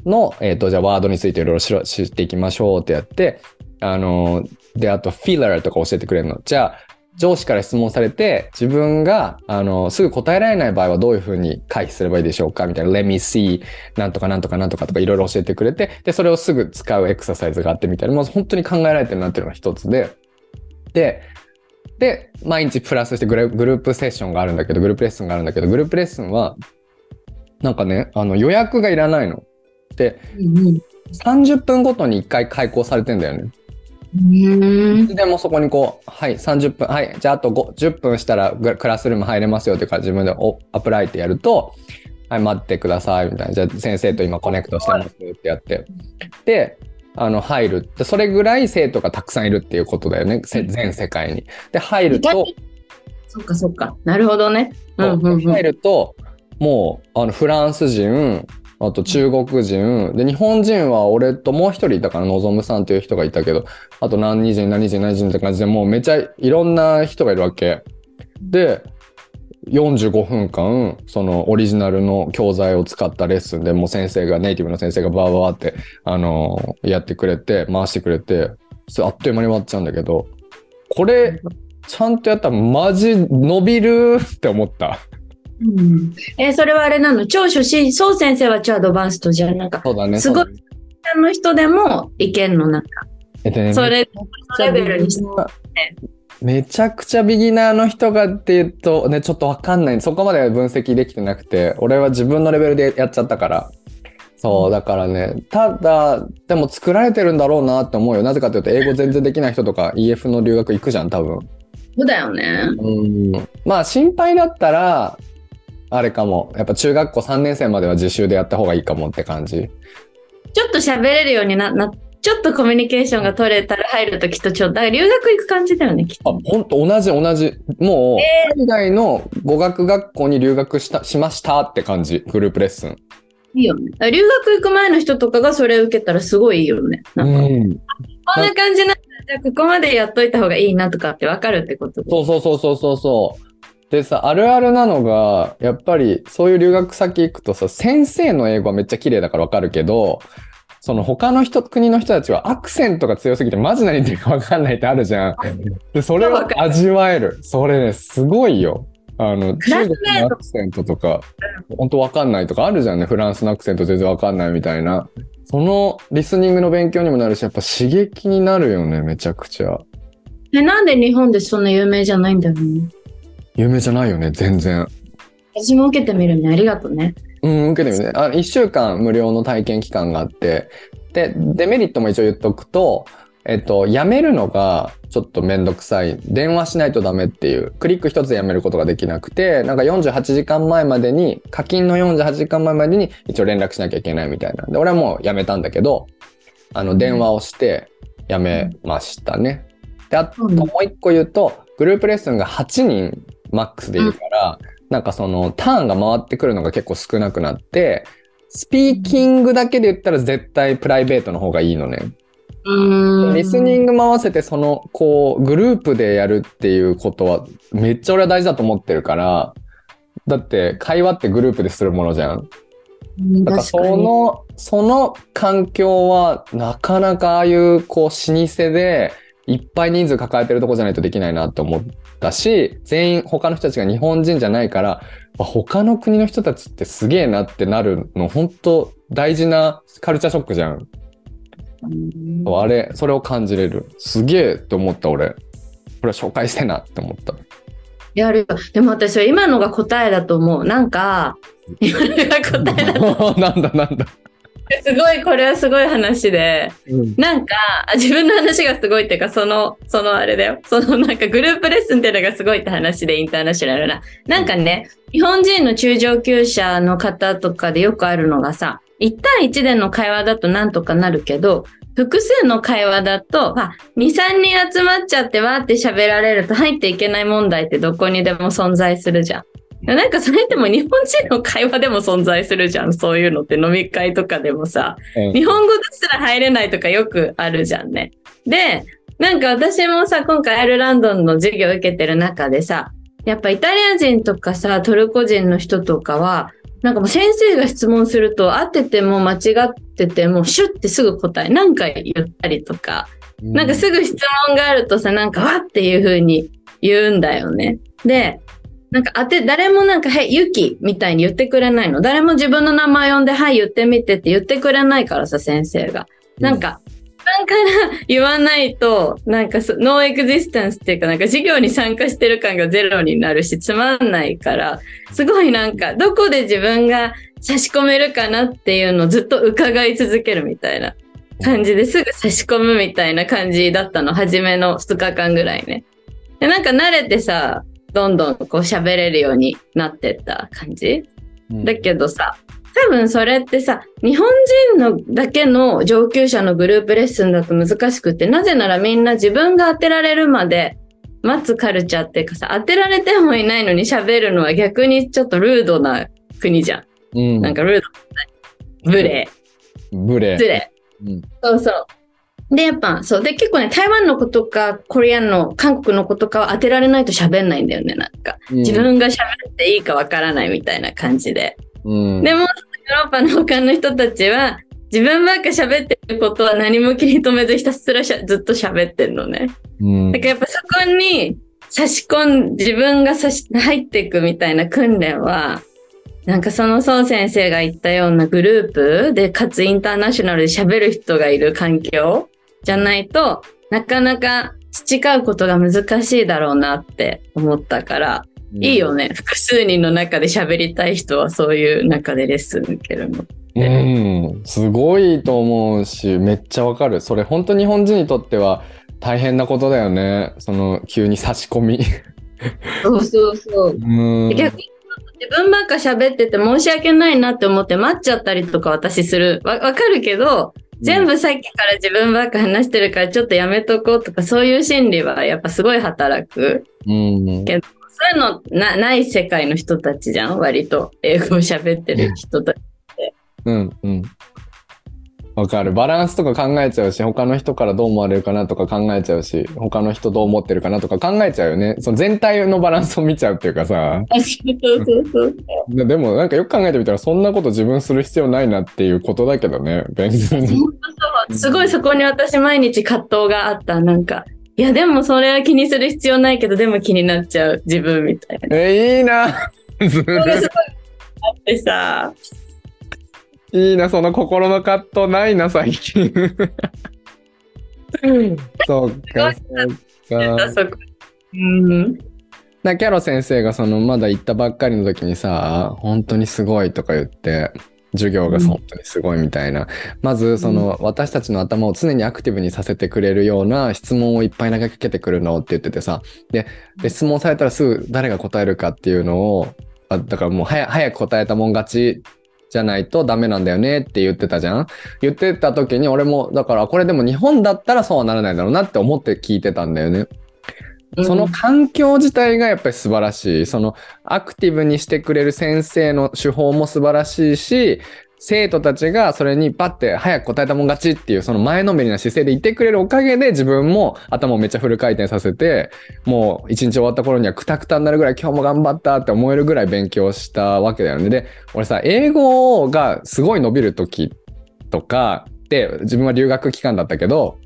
の、えっと、じゃあワードについていろいろ知っていきましょうってやって、あの、で、あと、フィーラーとか教えてくれるの。じゃあ、上司から質問されて、自分が、あの、すぐ答えられない場合はどういうふうに回避すればいいでしょうか？みたいな、let me see なんとかなんとかなんとかとかいろいろ教えてくれて、で、それをすぐ使うエクササイズがあってみたいな、もう本当に考えられてるなっていうのが一つで、で、で、毎日プラスしてグループセッションがあるんだけど、グループレッスンがあるんだけど、グループレッスンは、なんかね、あの予約がいらないの。で、うんうん、30分ごとに1回開講されてんだよね。いつでもそこにこう、はい、30分、はい、じゃああと10分したらクラスルーム入れますよっていうか自分でアプライってやると、はい、待ってくださいみたいな。じゃあ先生と今コネクトしてますってやって。で、あの、入る。それぐらい生徒がたくさんいるっていうことだよね。全世界に。で、入ると。そっかそっか。なるほどね。うんうんうん、入ると、もう、あの、フランス人、あと中国人、で、日本人は俺ともう一人いたから、のぞむさんっていう人がいたけど、あと何人、何人、何人って感じで、もうめちゃいろんな人がいるわけ。で、45分間、そのオリジナルの教材を使ったレッスンでもう先生が、ネイティブの先生がバーバーって、あのー、やってくれて、回してくれて、あっという間に終わっちゃうんだけど、これ、ちゃんとやったらマジ伸びるって思った。うん、えー、それはあれなの？超初心、そう先生は超アドバンストじゃん。なんか、そうだね。すごい、の人でもいけんの、なんか。えっとね、それ、レベルにして。めちゃくちゃビギナーの人がっていうとね、ちょっとわかんない。そこまで分析できてなくて、俺は自分のレベルでやっちゃったから。そう、だからね、ただ、でも作られてるんだろうなって思うよ。なぜかというと、英語全然できない人とか EF の留学行くじゃん、多分。そうだよね。うん。まあ、心配だったら、あれかも。やっぱ中学校3年生までは自習でやった方がいいかもって感じ。ちょっと喋れるようにななちょっとコミュニケーションが取れたら入るときっとちょっと、だから留学行く感じだよね、きっと。あ、本当同じ同じ。もう、海外の語学学校に留学した、しましたって感じ。グループレッスン。いいよね。留学行く前の人とかがそれを受けたらすごいいいよね。なんか、うん、こんな感じなんだ。じゃあここまでやっといた方がいいなとかってわかるってこと？そうそうそうそうそうそう。でさ、あるあるなのが、やっぱりそういう留学先行くとさ、先生の英語はめっちゃ綺麗だからわかるけど、その他の人、国の人たちはアクセントが強すぎてマジ何言ってるかわかんないってあるじゃん。で、それを味わえる。それね、すごいよ。あの、中国のアクセントとか、本当わかんないとかあるじゃんね。フランスのアクセント全然わかんないみたいな。そのリスニングの勉強にもなるし、やっぱ刺激になるよね、めちゃくちゃ。え、なんで日本でそんな有名じゃないんだろうね。有名じゃないよね、全然。私も受けてみるね。ありがとうね。うん、受けてみるね。あ、1週間無料の体験期間があって、で、デメリットも一応言っとくと、えっと、辞めるのがちょっとめんどくさい。電話しないとダメっていう、クリック一つで辞めることができなくて、なんか48時間前までに、課金の48時間前までに一応連絡しなきゃいけないみたいなんで、俺はもう辞めたんだけど、あの、電話をして辞めましたね。で、あともう一個言うと、グループレッスンが8人マックスでいるから、うん、なんかそのターンが回ってくるのが結構少なくなって、スピーキングだけで言ったら絶対プライベートの方がいいのね。リスニング回せてそのこうグループでやるっていうことはめっちゃ俺は大事だと思ってるからだって会話ってグループでするものじゃん。だからそのその環境はなかなかああいうこう老舗でいっぱい人数抱えてるとこじゃないとできないなって思ったし、全員他の人たちが日本人じゃないから、他の国の人たちってすげえなってなるの、本当大事なカルチャーショックじゃん。あれ、それを感じれる。すげえって思った、俺。これは紹介してなって思った。やるよ。でも私は今のが答えだと思う。なんか、今のが答えだ なんだなんだ。すごい、これはすごい話で、うん、なんか、自分の話がすごいっていうか、その、そのあれだよ。そのなんかグループレッスンっていうのがすごいって話で、インターナショナルな。なんかね、日本人の中上級者の方とかでよくあるのがさ、1対1での会話だとなんとかなるけど、複数の会話だと、まあ、2、3人集まっちゃってわーって喋られると入っていけない問題ってどこにでも存在するじゃん。なんかそれっても日本人の会話でも存在するじゃん。そういうのって飲み会とかでもさ、うん日本語ですら入れないとかよくあるじゃんね。で、なんか私もさ、今回アイルランドの授業を受けてる中でさ、やっぱイタリア人とかさ、トルコ人の人とかは、なんかもう先生が質問すると、合ってても間違ってても、シュッてすぐ答え、何回言ったりとか、なんかすぐ質問があるとさ、なんかわっていう風に言うんだよね。で、なんか当て、誰もなんか、はい、ゆきみたいに言ってくれないの。誰も自分の名前呼んで、はい、言ってみてって言ってくれないからさ、先生が。なんか、なんから言わないと、なんかそノーエクジスタンスっていうか、なんか授業に参加してる感がゼロになるし、つまんないから、すごいなんか、どこで自分が差し込めるかなっていうのをずっと伺い続けるみたいな感じですぐ差し込むみたいな感じだったの、初めの2日間ぐらいね。で、なんか慣れてさ、どんどんこう喋れるようになってった感じうんだけどさ、多分それってさ、日本人のだけの上級者のグループレッスンだと難しくって、なぜならみんな自分が当てられるまで待つカルチャーっていうかさ、当てられてもいないのに喋るのは逆にちょっとルードな国じゃん。うんなんかルード。無礼。ブレ。失礼。うんそうそう。で、やっぱ、そう。で、結構ね、台湾の子とか、コリアンの、韓国の子とかは当てられないと喋んないんだよね、なんか。自分が喋っていいかわからないみたいな感じで。うん、でも、ヨーロッパの他の人たちは、自分ばっか喋ってることは何も気に留めずひたすらしゃずっと喋ってんのね。うんだからやっぱそこに差し込ん、自分が差し入っていくみたいな訓練は、なんかその宋先生が言ったようなグループで、かつインターナショナルで喋る人がいる環境じゃないとなかなか培うことが難しいだろうなって思ったから、いいよね。複数人の中で喋りたい人はそういう中でレッスン受けるの。うん、すごいと思うし、めっちゃわかる。それ本当日本人にとっては大変なことだよね。その急に差し込み。そうそうそう。うん。逆に自分ばっか喋ってて申し訳ないなって思って待っちゃったりとか私する。わわかるけど、全部さっきから自分ばっか話してるからちょっとやめとこうとかそういう心理はやっぱすごい働く。うん。けそういうのなない世界の人たちじゃん？割と英語を喋ってる人たち。うん。うん。わかる。バランスとか考えちゃうし、他の人からどう思われるかなとか考えちゃうし、他の人どう思ってるかなとか考えちゃうよね。その全体のバランスを見ちゃうっていうかさ。そうそうそうででもなんかよく考えてみたらそんなこと自分する必要ないなっていうことだけどね。別に。そうすごいそこに私毎日葛藤があった。なんか、いやでもそれは気にする必要ないけど、でも気になっちゃう自分みたいな。え、いいな。すごいあってさ、いいな、その心の葛藤ないな、最近。そうか、そうか。うん。なキャロ先生がそのまだ行ったばっかりの時にさ、本当にすごいとか言って、授業が本当にすごいみたいな。まず、その、私たちの頭を常にアクティブにさせてくれるような質問をいっぱい投げかけてくるのって言っててさ。で、で質問されたらすぐ誰が答えるかっていうのを、あだからもう早早く答えたもん勝ちじゃないとダメなんだよねって言ってたじゃん？言ってた時に俺も、だからこれでも日本だったらそうはならないだろうなって思って聞いてたんだよね。その環境自体がやっぱり素晴らしい。そのアクティブにしてくれる先生の手法も素晴らしいし、生徒たちがそれにパッて早く答えたもん勝ちっていうその前のめりな姿勢でいてくれるおかげで自分も頭をめっちゃフル回転させて、もう一日終わった頃にはクタクタになるぐらい今日も頑張ったって思えるぐらい勉強したわけだよね。で、俺さ、英語がすごい伸びる時とかで自分は留学期間だったけど、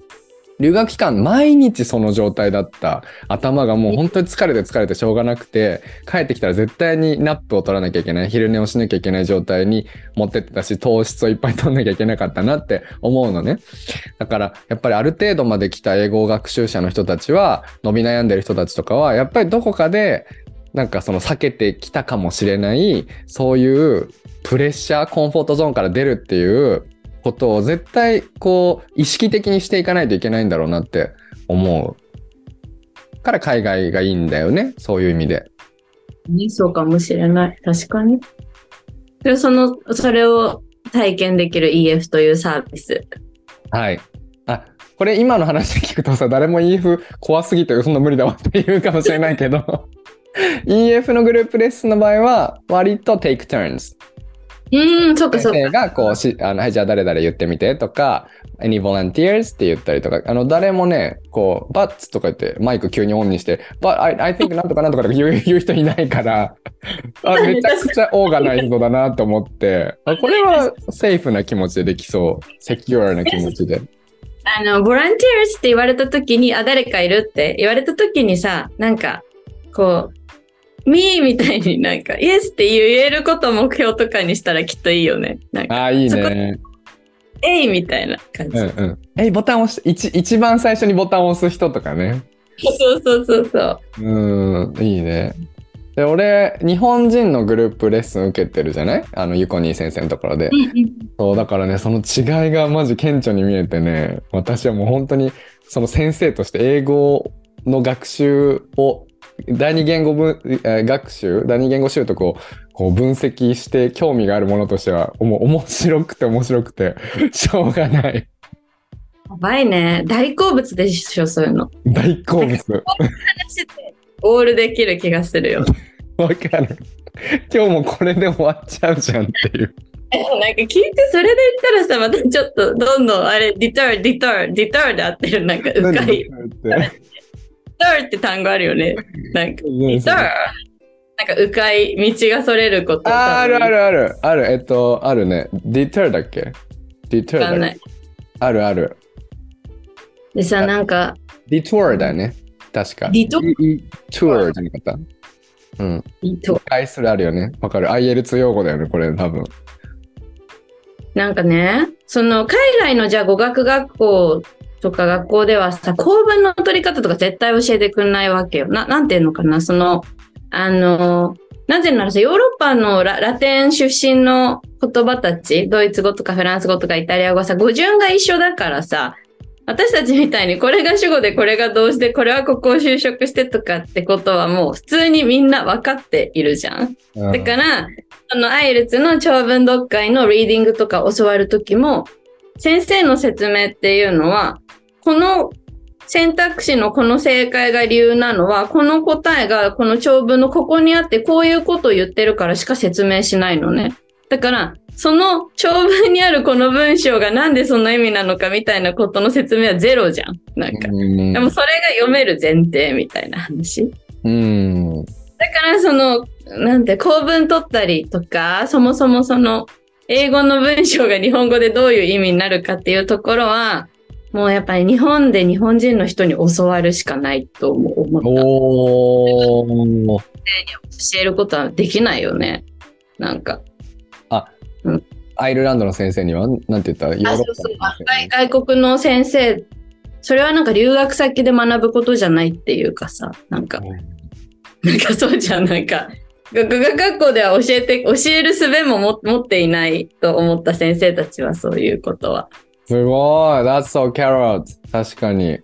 留学期間毎日その状態だった頭がもう本当に疲れて疲れてしょうがなくて帰ってきたら絶対に nap を取らなきゃいけない。昼寝をしなきゃいけない状態に持ってってたし糖質をいっぱい取んなきゃいけなかったなって思うのね。だからやっぱりある程度まで来た英語学習者の人たちは伸び悩んでる人たちとかはやっぱりどこかでなんかその避けてきたかもしれないそういうプレッシャーコンフォートゾーンから出るっていうことを絶対こう意識的にしていかないといけないんだろうなって思うから海外がいいんだよねそういう意味で。ね、そうかもしれない。確かに。でその、それを体験できる EF というサービス。はい。これ今の話聞くとさ、誰も EF 怖すぎてそんな無理だわって言うかもしれないけど、EF のグループレッスンの場合は、割と take turns。うん、そうかそうか。先生がこうし、あの、はい、じゃあ誰々言ってみてとか、any volunteers って言ったりとか、あの、誰もね、こう、buts とか言ってマイク急にオンにして、but I, I think なんとかなんとかとか言う言う人いないから、あめちゃくちゃオーガナイズドだなと思って、あこれはセーフな気持ちでできそう。セキュアな気持ちで。あの、ボランティアスって言われた時に、あ、誰かいるって言われた時にさ、なんか、こう、me みたいになんか、yes って言えることを目標とかにしたらきっといいよね。なんか、ああ、いいね。えいみたいな感じ。うんうん。え、ボタン押して、一一番最初にボタンを押す人とかね。そうそうそうそう。うん、いいね。で、俺、日本人のグループレッスン受けてるじゃない？あの、ゆこにー先生のところで。そう、だからね、その違いがマジ顕著に見えてね、私はもう本当に、その先生として英語の学習を、第二言語分、えー学習、第二言語習得をこう分析して興味があるものとしては、もう面白くて面白くて、しょうがない。やばいね。大好物でしょ、そういうの。大好物。話してゴールできる気がするよ。わかる。今日もこれで終わっちゃうじゃんっていう。なんか聞いてそれで言ったらさ、またちょっとどんどんあれ、ディター、ディター、ディターで合ってる。なんか、うかい。ターって単語あるよね。なんか、ターなんか、うかい、道がそれること。ああるある。るある。ある。えっと、あるね。ディターだっけ？ディターだっけ。あるある。でさ、なんか、ディトゥーだよね。確か。ディトゥディトゥーじゃなかった。うん。ディト返するあるよね。わかる。IL2 用語だよね、これ多分。なんかね、その海外のじゃあ語学学校とか学校ではさ、構文の取り方とか絶対教えてくんないわけよ。な、なんていうのかな、その、あの、なぜならさ、ヨーロッパのララテン出身の言葉たち、ドイツ語とかフランス語とかイタリア語はさ、語順が一緒だからさ、私たちみたいにこれが主語でこれが動詞でこれはここを就職してとかってことはもう普通にみんな分かっているじゃん。うんだから、あの、アイルツの長文読解のリーディングとか教わるときも、先生の説明っていうのは、この選択肢のこの正解が理由なのは、この答えがこの長文のここにあって、こういうことを言ってるからしか説明しないのね。だから、その長文にあるこの文章がなんでその意味なのかみたいなことの説明はゼロじゃん。なんか。うんでもそれが読める前提みたいな話。うん。だからその、なんて、構文取ったりとか、そもそもその、英語の文章が日本語でどういう意味になるかっていうところは、もうやっぱり日本で日本人の人に教わるしかないと思思った。おー。教えることはできないよね。なんか。アイルランドの先生には？なんて言った？ヨーロッパあ、のそうそう。外外国の先生、それはなんか留学先で学ぶことじゃないっていうかさ、なんか、なんかそうじゃん、なんか、語学学校では教えて、教える術もも持っていないと思った先生たちはそういうことは。すごい。That's so carrot 確かに。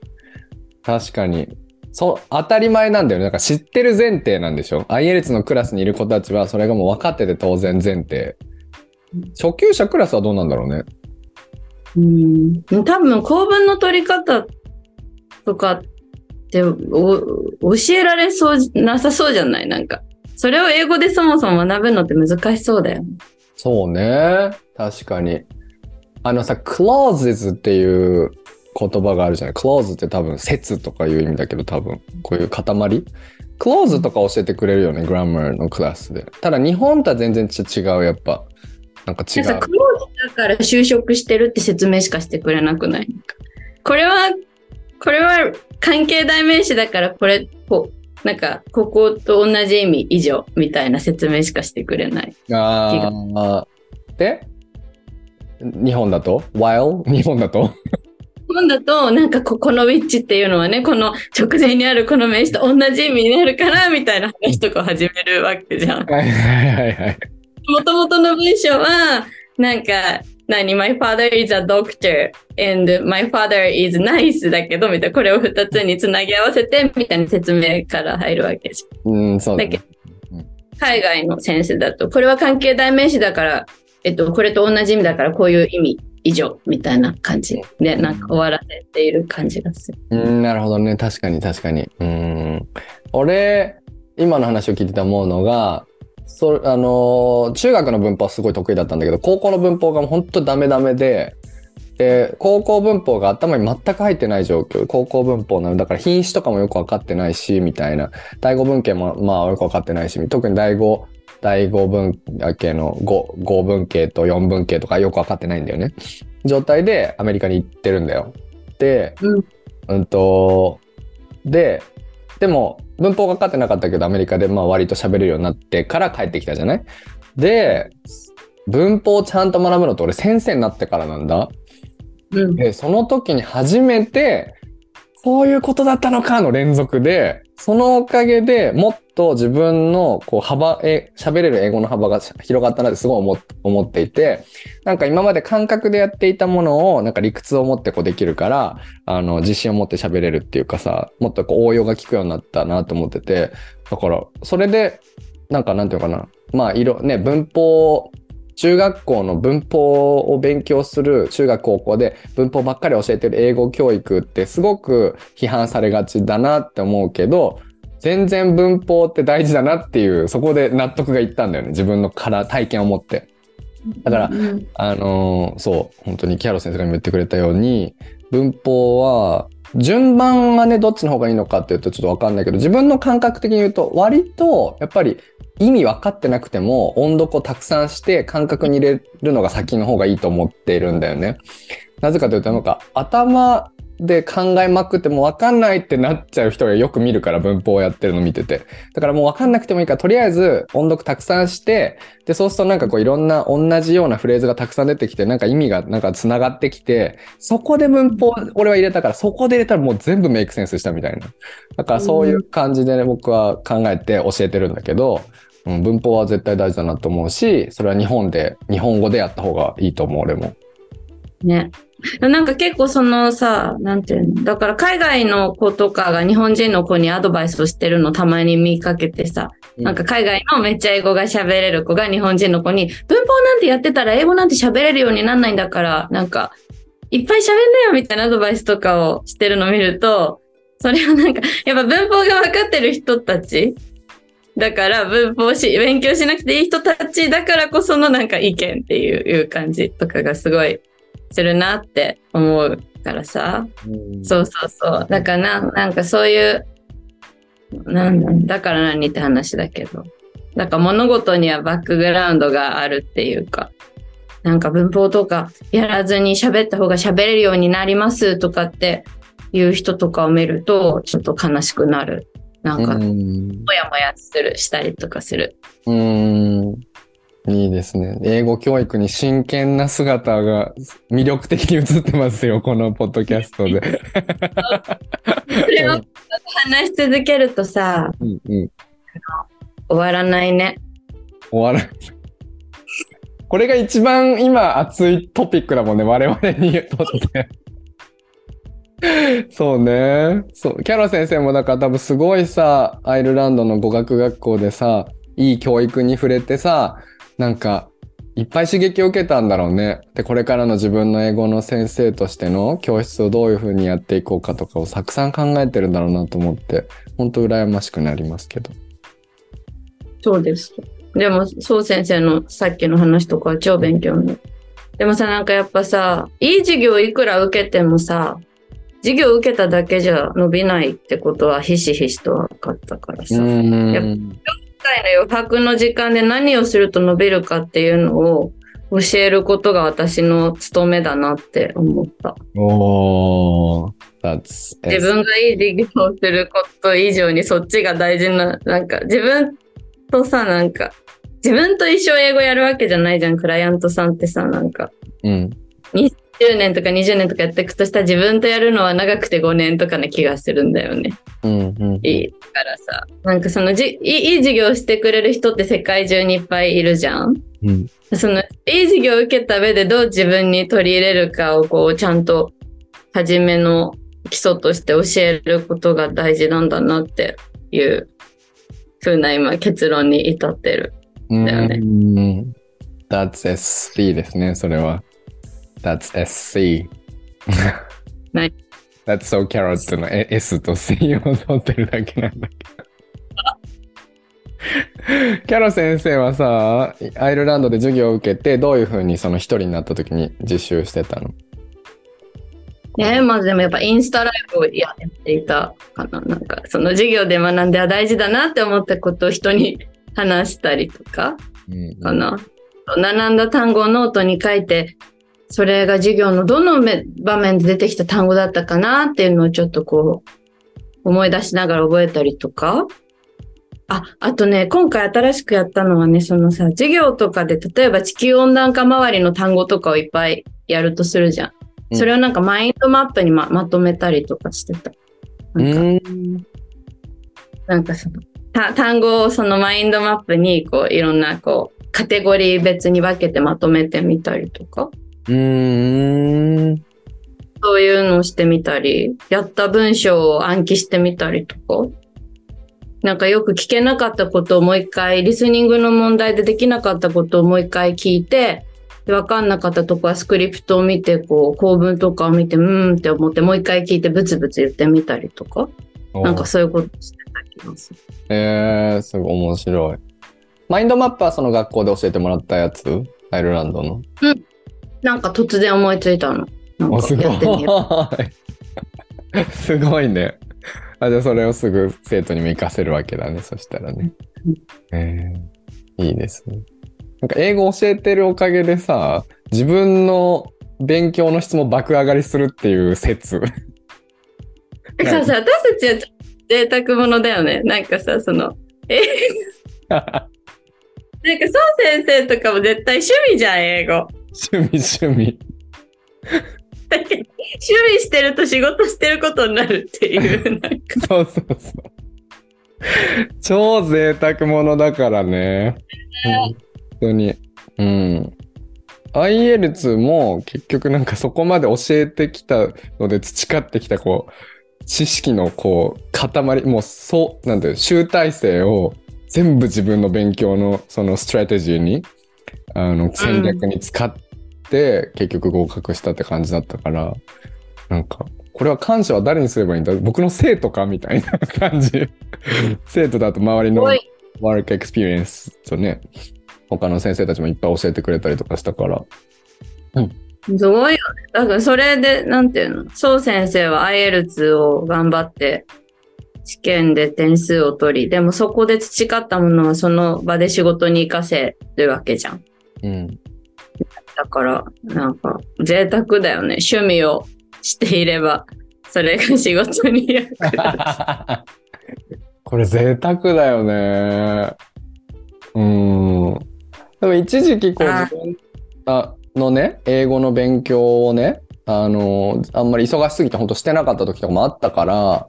確かに。そう当たり前なんだよね。なんか知ってる前提なんでしょ？IELTS のクラスにいる子たちはそれがもう分かってて当然前提。初級者クラスはどうなんだろうね。うん。多分、構文の取り方とかってお教えられそうじなさそうじゃない？なんか。それを英語でそもそも学ぶのって難しそうだよね。そうね。確かにあのさ clauses っていう言葉があるじゃない？clause って多分説とかいう意味だけど多分こういう塊？clause とか教えてくれるよねグラマーのクラスで。ただ日本とは全然ち違うやっぱ。なんか違う。なんかクローズだから就職してるって説明しかしてくれなくない？これは、これは関係代名詞だからこれ、こう、なんか、ここと同じ意味以上みたいな説明しかしてくれない。ああ。で、日本だと ?while? 日本だと？日本だと、なんかここのウィッチっていうのはね、この直前にあるこの名詞と同じ意味になるから、みたいな話とかを始めるわけじゃん。はいはいはいはい。もともとの文章は、なんか、何 ?My father is a doctor and my father is nice だけど、みたいな、これを二つにつなぎ合わせて、みたいな説明から入るわけじゃん。うん、そうだ、だけね。海外の先生だと、これは関係代名詞だから、えっと、これと同じ意味だから、こういう意味以上みたいな感じで、なんか終わらせている感じがする。うん、なるほどね。確かに確かに。うん。俺、今の話を聞いてて思うのが、そあの中学の文法はすごい得意だったんだけど、高校の文法が本当ダメダメで、で、高校文法が頭に全く入ってない状況。高校文法なの。だから品詞とかもよく分かってないし、みたいな。第五文系もまあよく分かってないし、特に第五、第五文系の五五文系と四文系とかよく分かってないんだよね。状態でアメリカに行ってるんだよ。で、うんうんと、で、でも文法が分かってなかったけどアメリカでまあ割と喋れるようになってから帰ってきたじゃない？で、文法をちゃんと学ぶのって俺先生になってからなんだ。うん。で、その時に初めて、そういうことだったのかの連続で、そのおかげでもっと自分のこう幅、え、喋れる英語の幅が広がったなってすごい思思っていて、なんか今まで感覚でやっていたものをなんか理屈を持ってこうできるから、あの、自信を持って喋れるっていうかさ、もっとこう応用が効くようになったなと思ってて、だから、それで、なんかなんていうかな、まあ、いろ、ね、文法、中学校の文法を勉強する中学高校で文法ばっかり教えてる英語教育ってすごく批判されがちだなって思うけど全然文法って大事だなっていうそこで納得がいったんだよね自分のから体験を持って。だからうんあのーそう本当にキャロ先生が言ってくれたように文法は順番がねどっちの方がいいのかっていうとちょっとわかんないけど自分の感覚的に言うと割とやっぱり意味分かってなくても音読をたくさんして感覚に入れるのが先の方がいいと思っているんだよね。なぜかというとなんか頭で考えまくっても分かんないってなっちゃう人がよく見るから文法をやってるの見てて。だからもう分かんなくてもいいからとりあえず音読たくさんしてでそうするとなんかこういろんな同じようなフレーズがたくさん出てきてなんか意味がなんかつながってきてそこで文法俺は入れたからそこで入れたらもう全部メイクセンスしたみたいな。だからそういう感じでね、僕は考えて教えてるんだけど、うん、文法は絶対大事だなと思うし、それは日本で、日本語でやった方がいいと思う、俺も。ね。なんか結構そのさ、なんていうの、だから海外の子とかが日本人の子にアドバイスをしてるのたまに見かけてさ、うん。なんか海外のめっちゃ英語が喋れる子が日本人の子に、文法なんてやってたら英語なんて喋れるようになんないんだから、なんか、いっぱい喋んなよみたいなアドバイスとかをしてるのを見ると、それはなんか、やっぱ文法が分かってる人たちだから文法し、勉強しなくていい人たちだからこそのなんか意見っていう感じとかがすごいするなって思うからさ。そうそうそう。だからな、なんかそういう、なんだ、だから何って話だけど。だから物事にはバックグラウンドがあるっていうか、なんか文法とかやらずに喋った方が喋れるようになりますとかっていう人とかを見ると、ちょっと悲しくなる。なんか、うん。もやもやする、したりとかする。うん。いいですね。英語教育に真剣な姿が魅力的に映ってますよ、このポッドキャストで。それを話し続けるとさ、うんうん。終わらないね。終わらない。これが一番今熱いトピックだもんね、我々にとって。そうね。そう。キャロ先生もだから多分すごいさ、アイルランドの語学学校でさ、いい教育に触れてさ、なんか、いっぱい刺激を受けたんだろうね。で、これからの自分の英語の先生としての教室をどういう風にやっていこうかとかをたくさん考えてるんだろうなと思って、本当羨ましくなりますけど。そうです。でも、そう先生のさっきの話とかは超勉強に。でもさ、なんかやっぱさ、いい授業いくら受けてもさ、授業受けただけじゃ伸びないってことはひしひしと分かったからさ。う今ーん。回の余白の時間で何をすると伸びるかっていうのを教えることが私の務めだなって思った。お自分がいい授業をすること以上にそっちが大事な、なんか自分とさ、なんか、自分と一生英語やるわけじゃないじゃん、クライアントさんってさ、なんか、うん。10年とか20年とかやっていくとしたら自分とやるのは長くて5年とかな気がするんだよね。うん。うん。いいからさ。なんかそのじいい授業をしてくれる人って世界中にいっぱいいるじゃん。うん。そのいい授業を受けた上でどう自分に取り入れるかをこうちゃんと初めの基礎として教えることが大事なんだなっていうふうな今結論に至ってる。うん。だよねうん。That's S. いいですね、それは。That's SC. 何 That's so carrot の S と C を取ってるだけなんだけど。キャロ先生はさ、アイルランドで授業を受けて、どういうふうにその一人になった時に実習してたの？ねまずでもやっぱインスタライブをやっていたかな。なんかその授業で学んであ大事だなって思ったことを人に話したりとかうんかな。学んだ単語をノートに書いて、それが授業のどのめ場面で出てきた単語だったかなっていうのをちょっとこう思い出しながら覚えたりとか。あ、あとね、今回新しくやったのはね、そのさ、授業とかで例えば地球温暖化周りの単語とかをいっぱいやるとするじゃん。うんそれをなんかマインドマップにままとめたりとかしてた。うなんかん。なんかそのた単語をそのマインドマップにこういろんなこうカテゴリー別に分けてまとめてみたりとかうーん。そういうのをしてみたりやった文章を暗記してみたりとかなんかよく聞けなかったことをもう一回リスニングの問題でできなかったことをもう一回聞いてで分かんなかったとこはスクリプトを見てこう構文とかを見てうーんって思ってもう一回聞いてブツブツ言ってみたりとかなんかそういうことしてた気がする。えー、すごい面白い。マインドマップはその学校で教えてもらったやつ？アイルランドの。なんか突然思いついたの。なんかおすごいやってみよう。。すごいね。あじゃあそれをすぐ生徒にも活かせるわけだね、そしたらね。えー、いいですね。なんか英語教えてるおかげでさ、自分の勉強の質も爆上がりするっていう説。だからさ、私たちは贅沢者だよね。なんかさ、その、え、なんか、そう先生とかも絶対趣味じゃん、英語。趣味趣味。だけど、趣味してると仕事してることになるっていう、なんか。そうそうそう。超贅沢者だからね。本当に。うん。IELTS も結局なんかそこまで教えてきたので培ってきたこう知識のこう塊もうそうなんていう集大成を全部自分の勉強のそのストラテジーにあの戦略に使って結局合格したって感じだったからなんかこれは感謝は誰にすればいいんだ？僕の生徒か？みたいな感じ 生徒だと周りの。 work experience とね、他の先生たちもいっぱい教えてくれたりとかしたから。すごいよね。だからそれで、なんていうの、そう先生は IELTS を頑張って、試験で点数を取り、でもそこで培ったものはその場で仕事に活かせるわけじゃん。うん。だから、なんか、贅沢だよね。趣味をしていれば、それが仕事に役立つ。これ贅沢だよね。うん。でも一時期こうあ自分あのね、英語の勉強をね、あの、あんまり忙しすぎて本当してなかった時とかもあったから、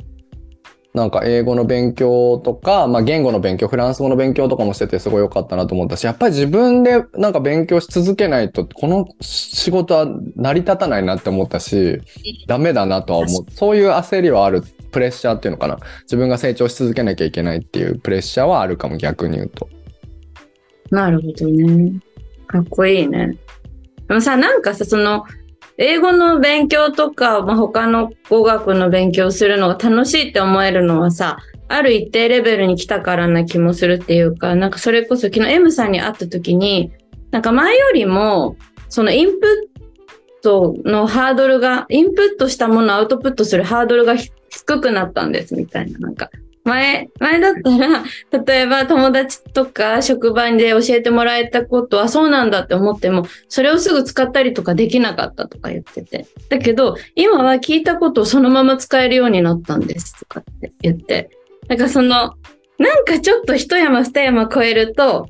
なんか英語の勉強とか、まあ言語の勉強、フランス語の勉強とかもしててすごい良かったなと思ったし、やっぱり自分でなんか勉強し続けないと、この仕事は成り立たないなって思ったし、ダメだなとは思う。そういう焦りはある。プレッシャーっていうのかな。自分が成長し続けなきゃいけないっていうプレッシャーはあるかも、逆に言うと。なるほどね。かっこいいね。でもさ、なんかさ、その、英語の勉強とか、まあ、他の語学の勉強するのが楽しいって思えるのはさ、ある一定レベルに来たからな気もするっていうか、なんかそれこそ昨日 M さんに会った時に、なんか前よりも、そのインプットのハードルが、インプットしたものをアウトプットするハードルが低くなったんですみたいな。なんか、前、前だったら、例えば友達とか職場で教えてもらえたことはそうなんだって思っても、それをすぐ使ったりとかできなかったとか言ってて。だけど、今は聞いたことをそのまま使えるようになったんですとかって言って。なんかその、なんかちょっと一山二山超えると、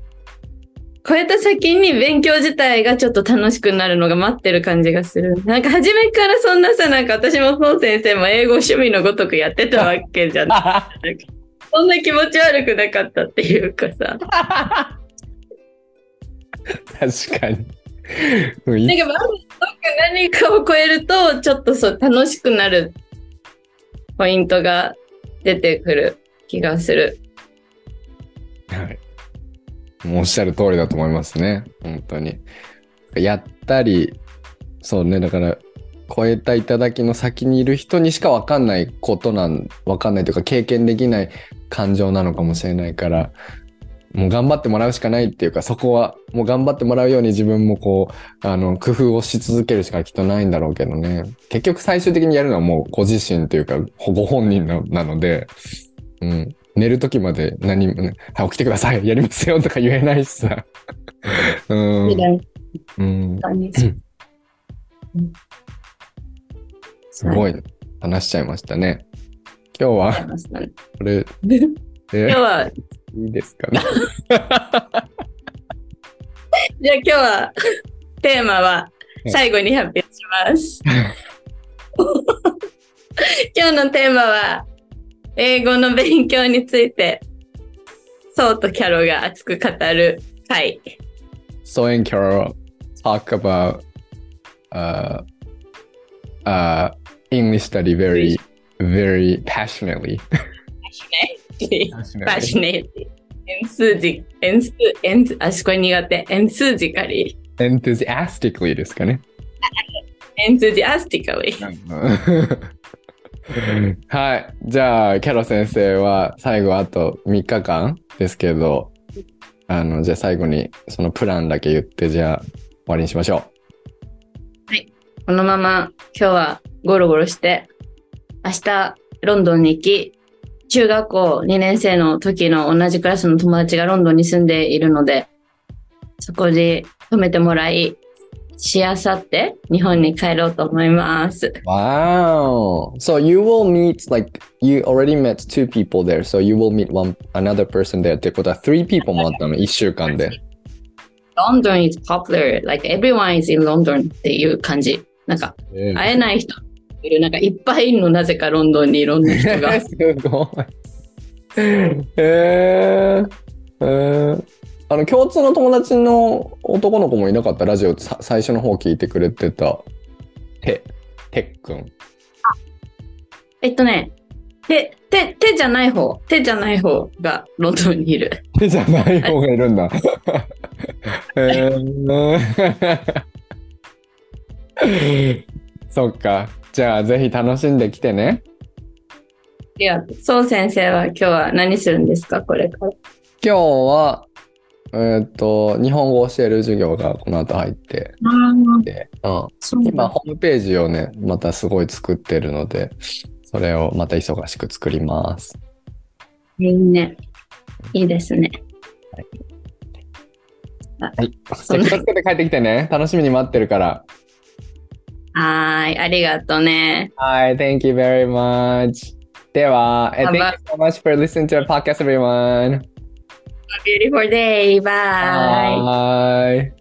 超えた先に勉強自体がちょっと楽しくなるのが待ってる感じがする。なんか初めからそんなさ、なんか私も孫先生も英語趣味のごとくやってたわけじゃな そんな気持ち悪くなかったっていうかさ。確かに。うんいなんかまずなんか何かを超えると、ちょっとそう楽しくなるポイントが出てくる気がする。はい。おっしゃる通りだと思いますね。本当に。やったり、そうね、だから、超えた頂の先にいる人にしか分かんないことなん、分かんないというか、経験できない感情なのかもしれないから、もう頑張ってもらうしかないっていうか、そこはもう頑張ってもらうように自分もこう、あの、工夫をし続けるしかきっとないんだろうけどね。結局最終的にやるのはもうご自身というか、ご本人ななので、うん。寝る時まで何もね、はい、起きてください、やりますよとか言えないしさ。うん。うん。すごい話しちゃいましたね。今日は、これ、今日は、いいですかね？じゃあ今日は、テーマは最後に発表します。今日のテーマは、英語の勉強について、そうとキャロが熱く語る回。So and Carol talk about uh, uh, English study very, very passionately. passionately. passionately. エンスージ、エンス、エンス、あ、しこれ苦手。エンスージカリ enthusiastically ですかね。エ はい。じゃあ、キャロ先生は最後あと3日間ですけど、あの、じゃあ最後にそのプランだけ言って、じゃあ終わりにしましょう。はいこのまま今日はゴロゴロして、明日ロンドンに行き、中学校2年生の時の同じクラスの友達がロンドンに住んでいるので、そこで泊めてもらい、しあさって日本に帰ろうと思います。う。Wow! So you will meet, like, you already met two people there, so you will meet one, another person there ってことは3 people もあったの、1週間で。London is popular, like everyone is in London っていう感じ。なんか会えない人いる、なんかいっぱいいるの、なぜかロンドンにいろんな人が。すごい。えー、えー、あの共通の友達の男の子もいなかったラジオさ最初の方聞いてくれてた。ててっくん。えっとね、手、手、手じゃない方、手じゃない方がロンドンにいる。手じゃない方がいるんだ。えー、そっか。じゃあぜひ楽しんできてね。いや、そう先生は今日は何するんですか？これから。今日はえーっと日本語を教える授業がこの後入ってで、うん、今、ホームページをね、またすごい作ってるので、それをまた忙しく作ります。いいね。いいですね。はい。じゃあ気をつけて帰ってきてね。楽しみに待ってるから。はーい、ありがとうね。はい、Thank you very much. では、eh, Thank you so much for listening to our podcast, everyone. Beautiful day. Bye. Bye.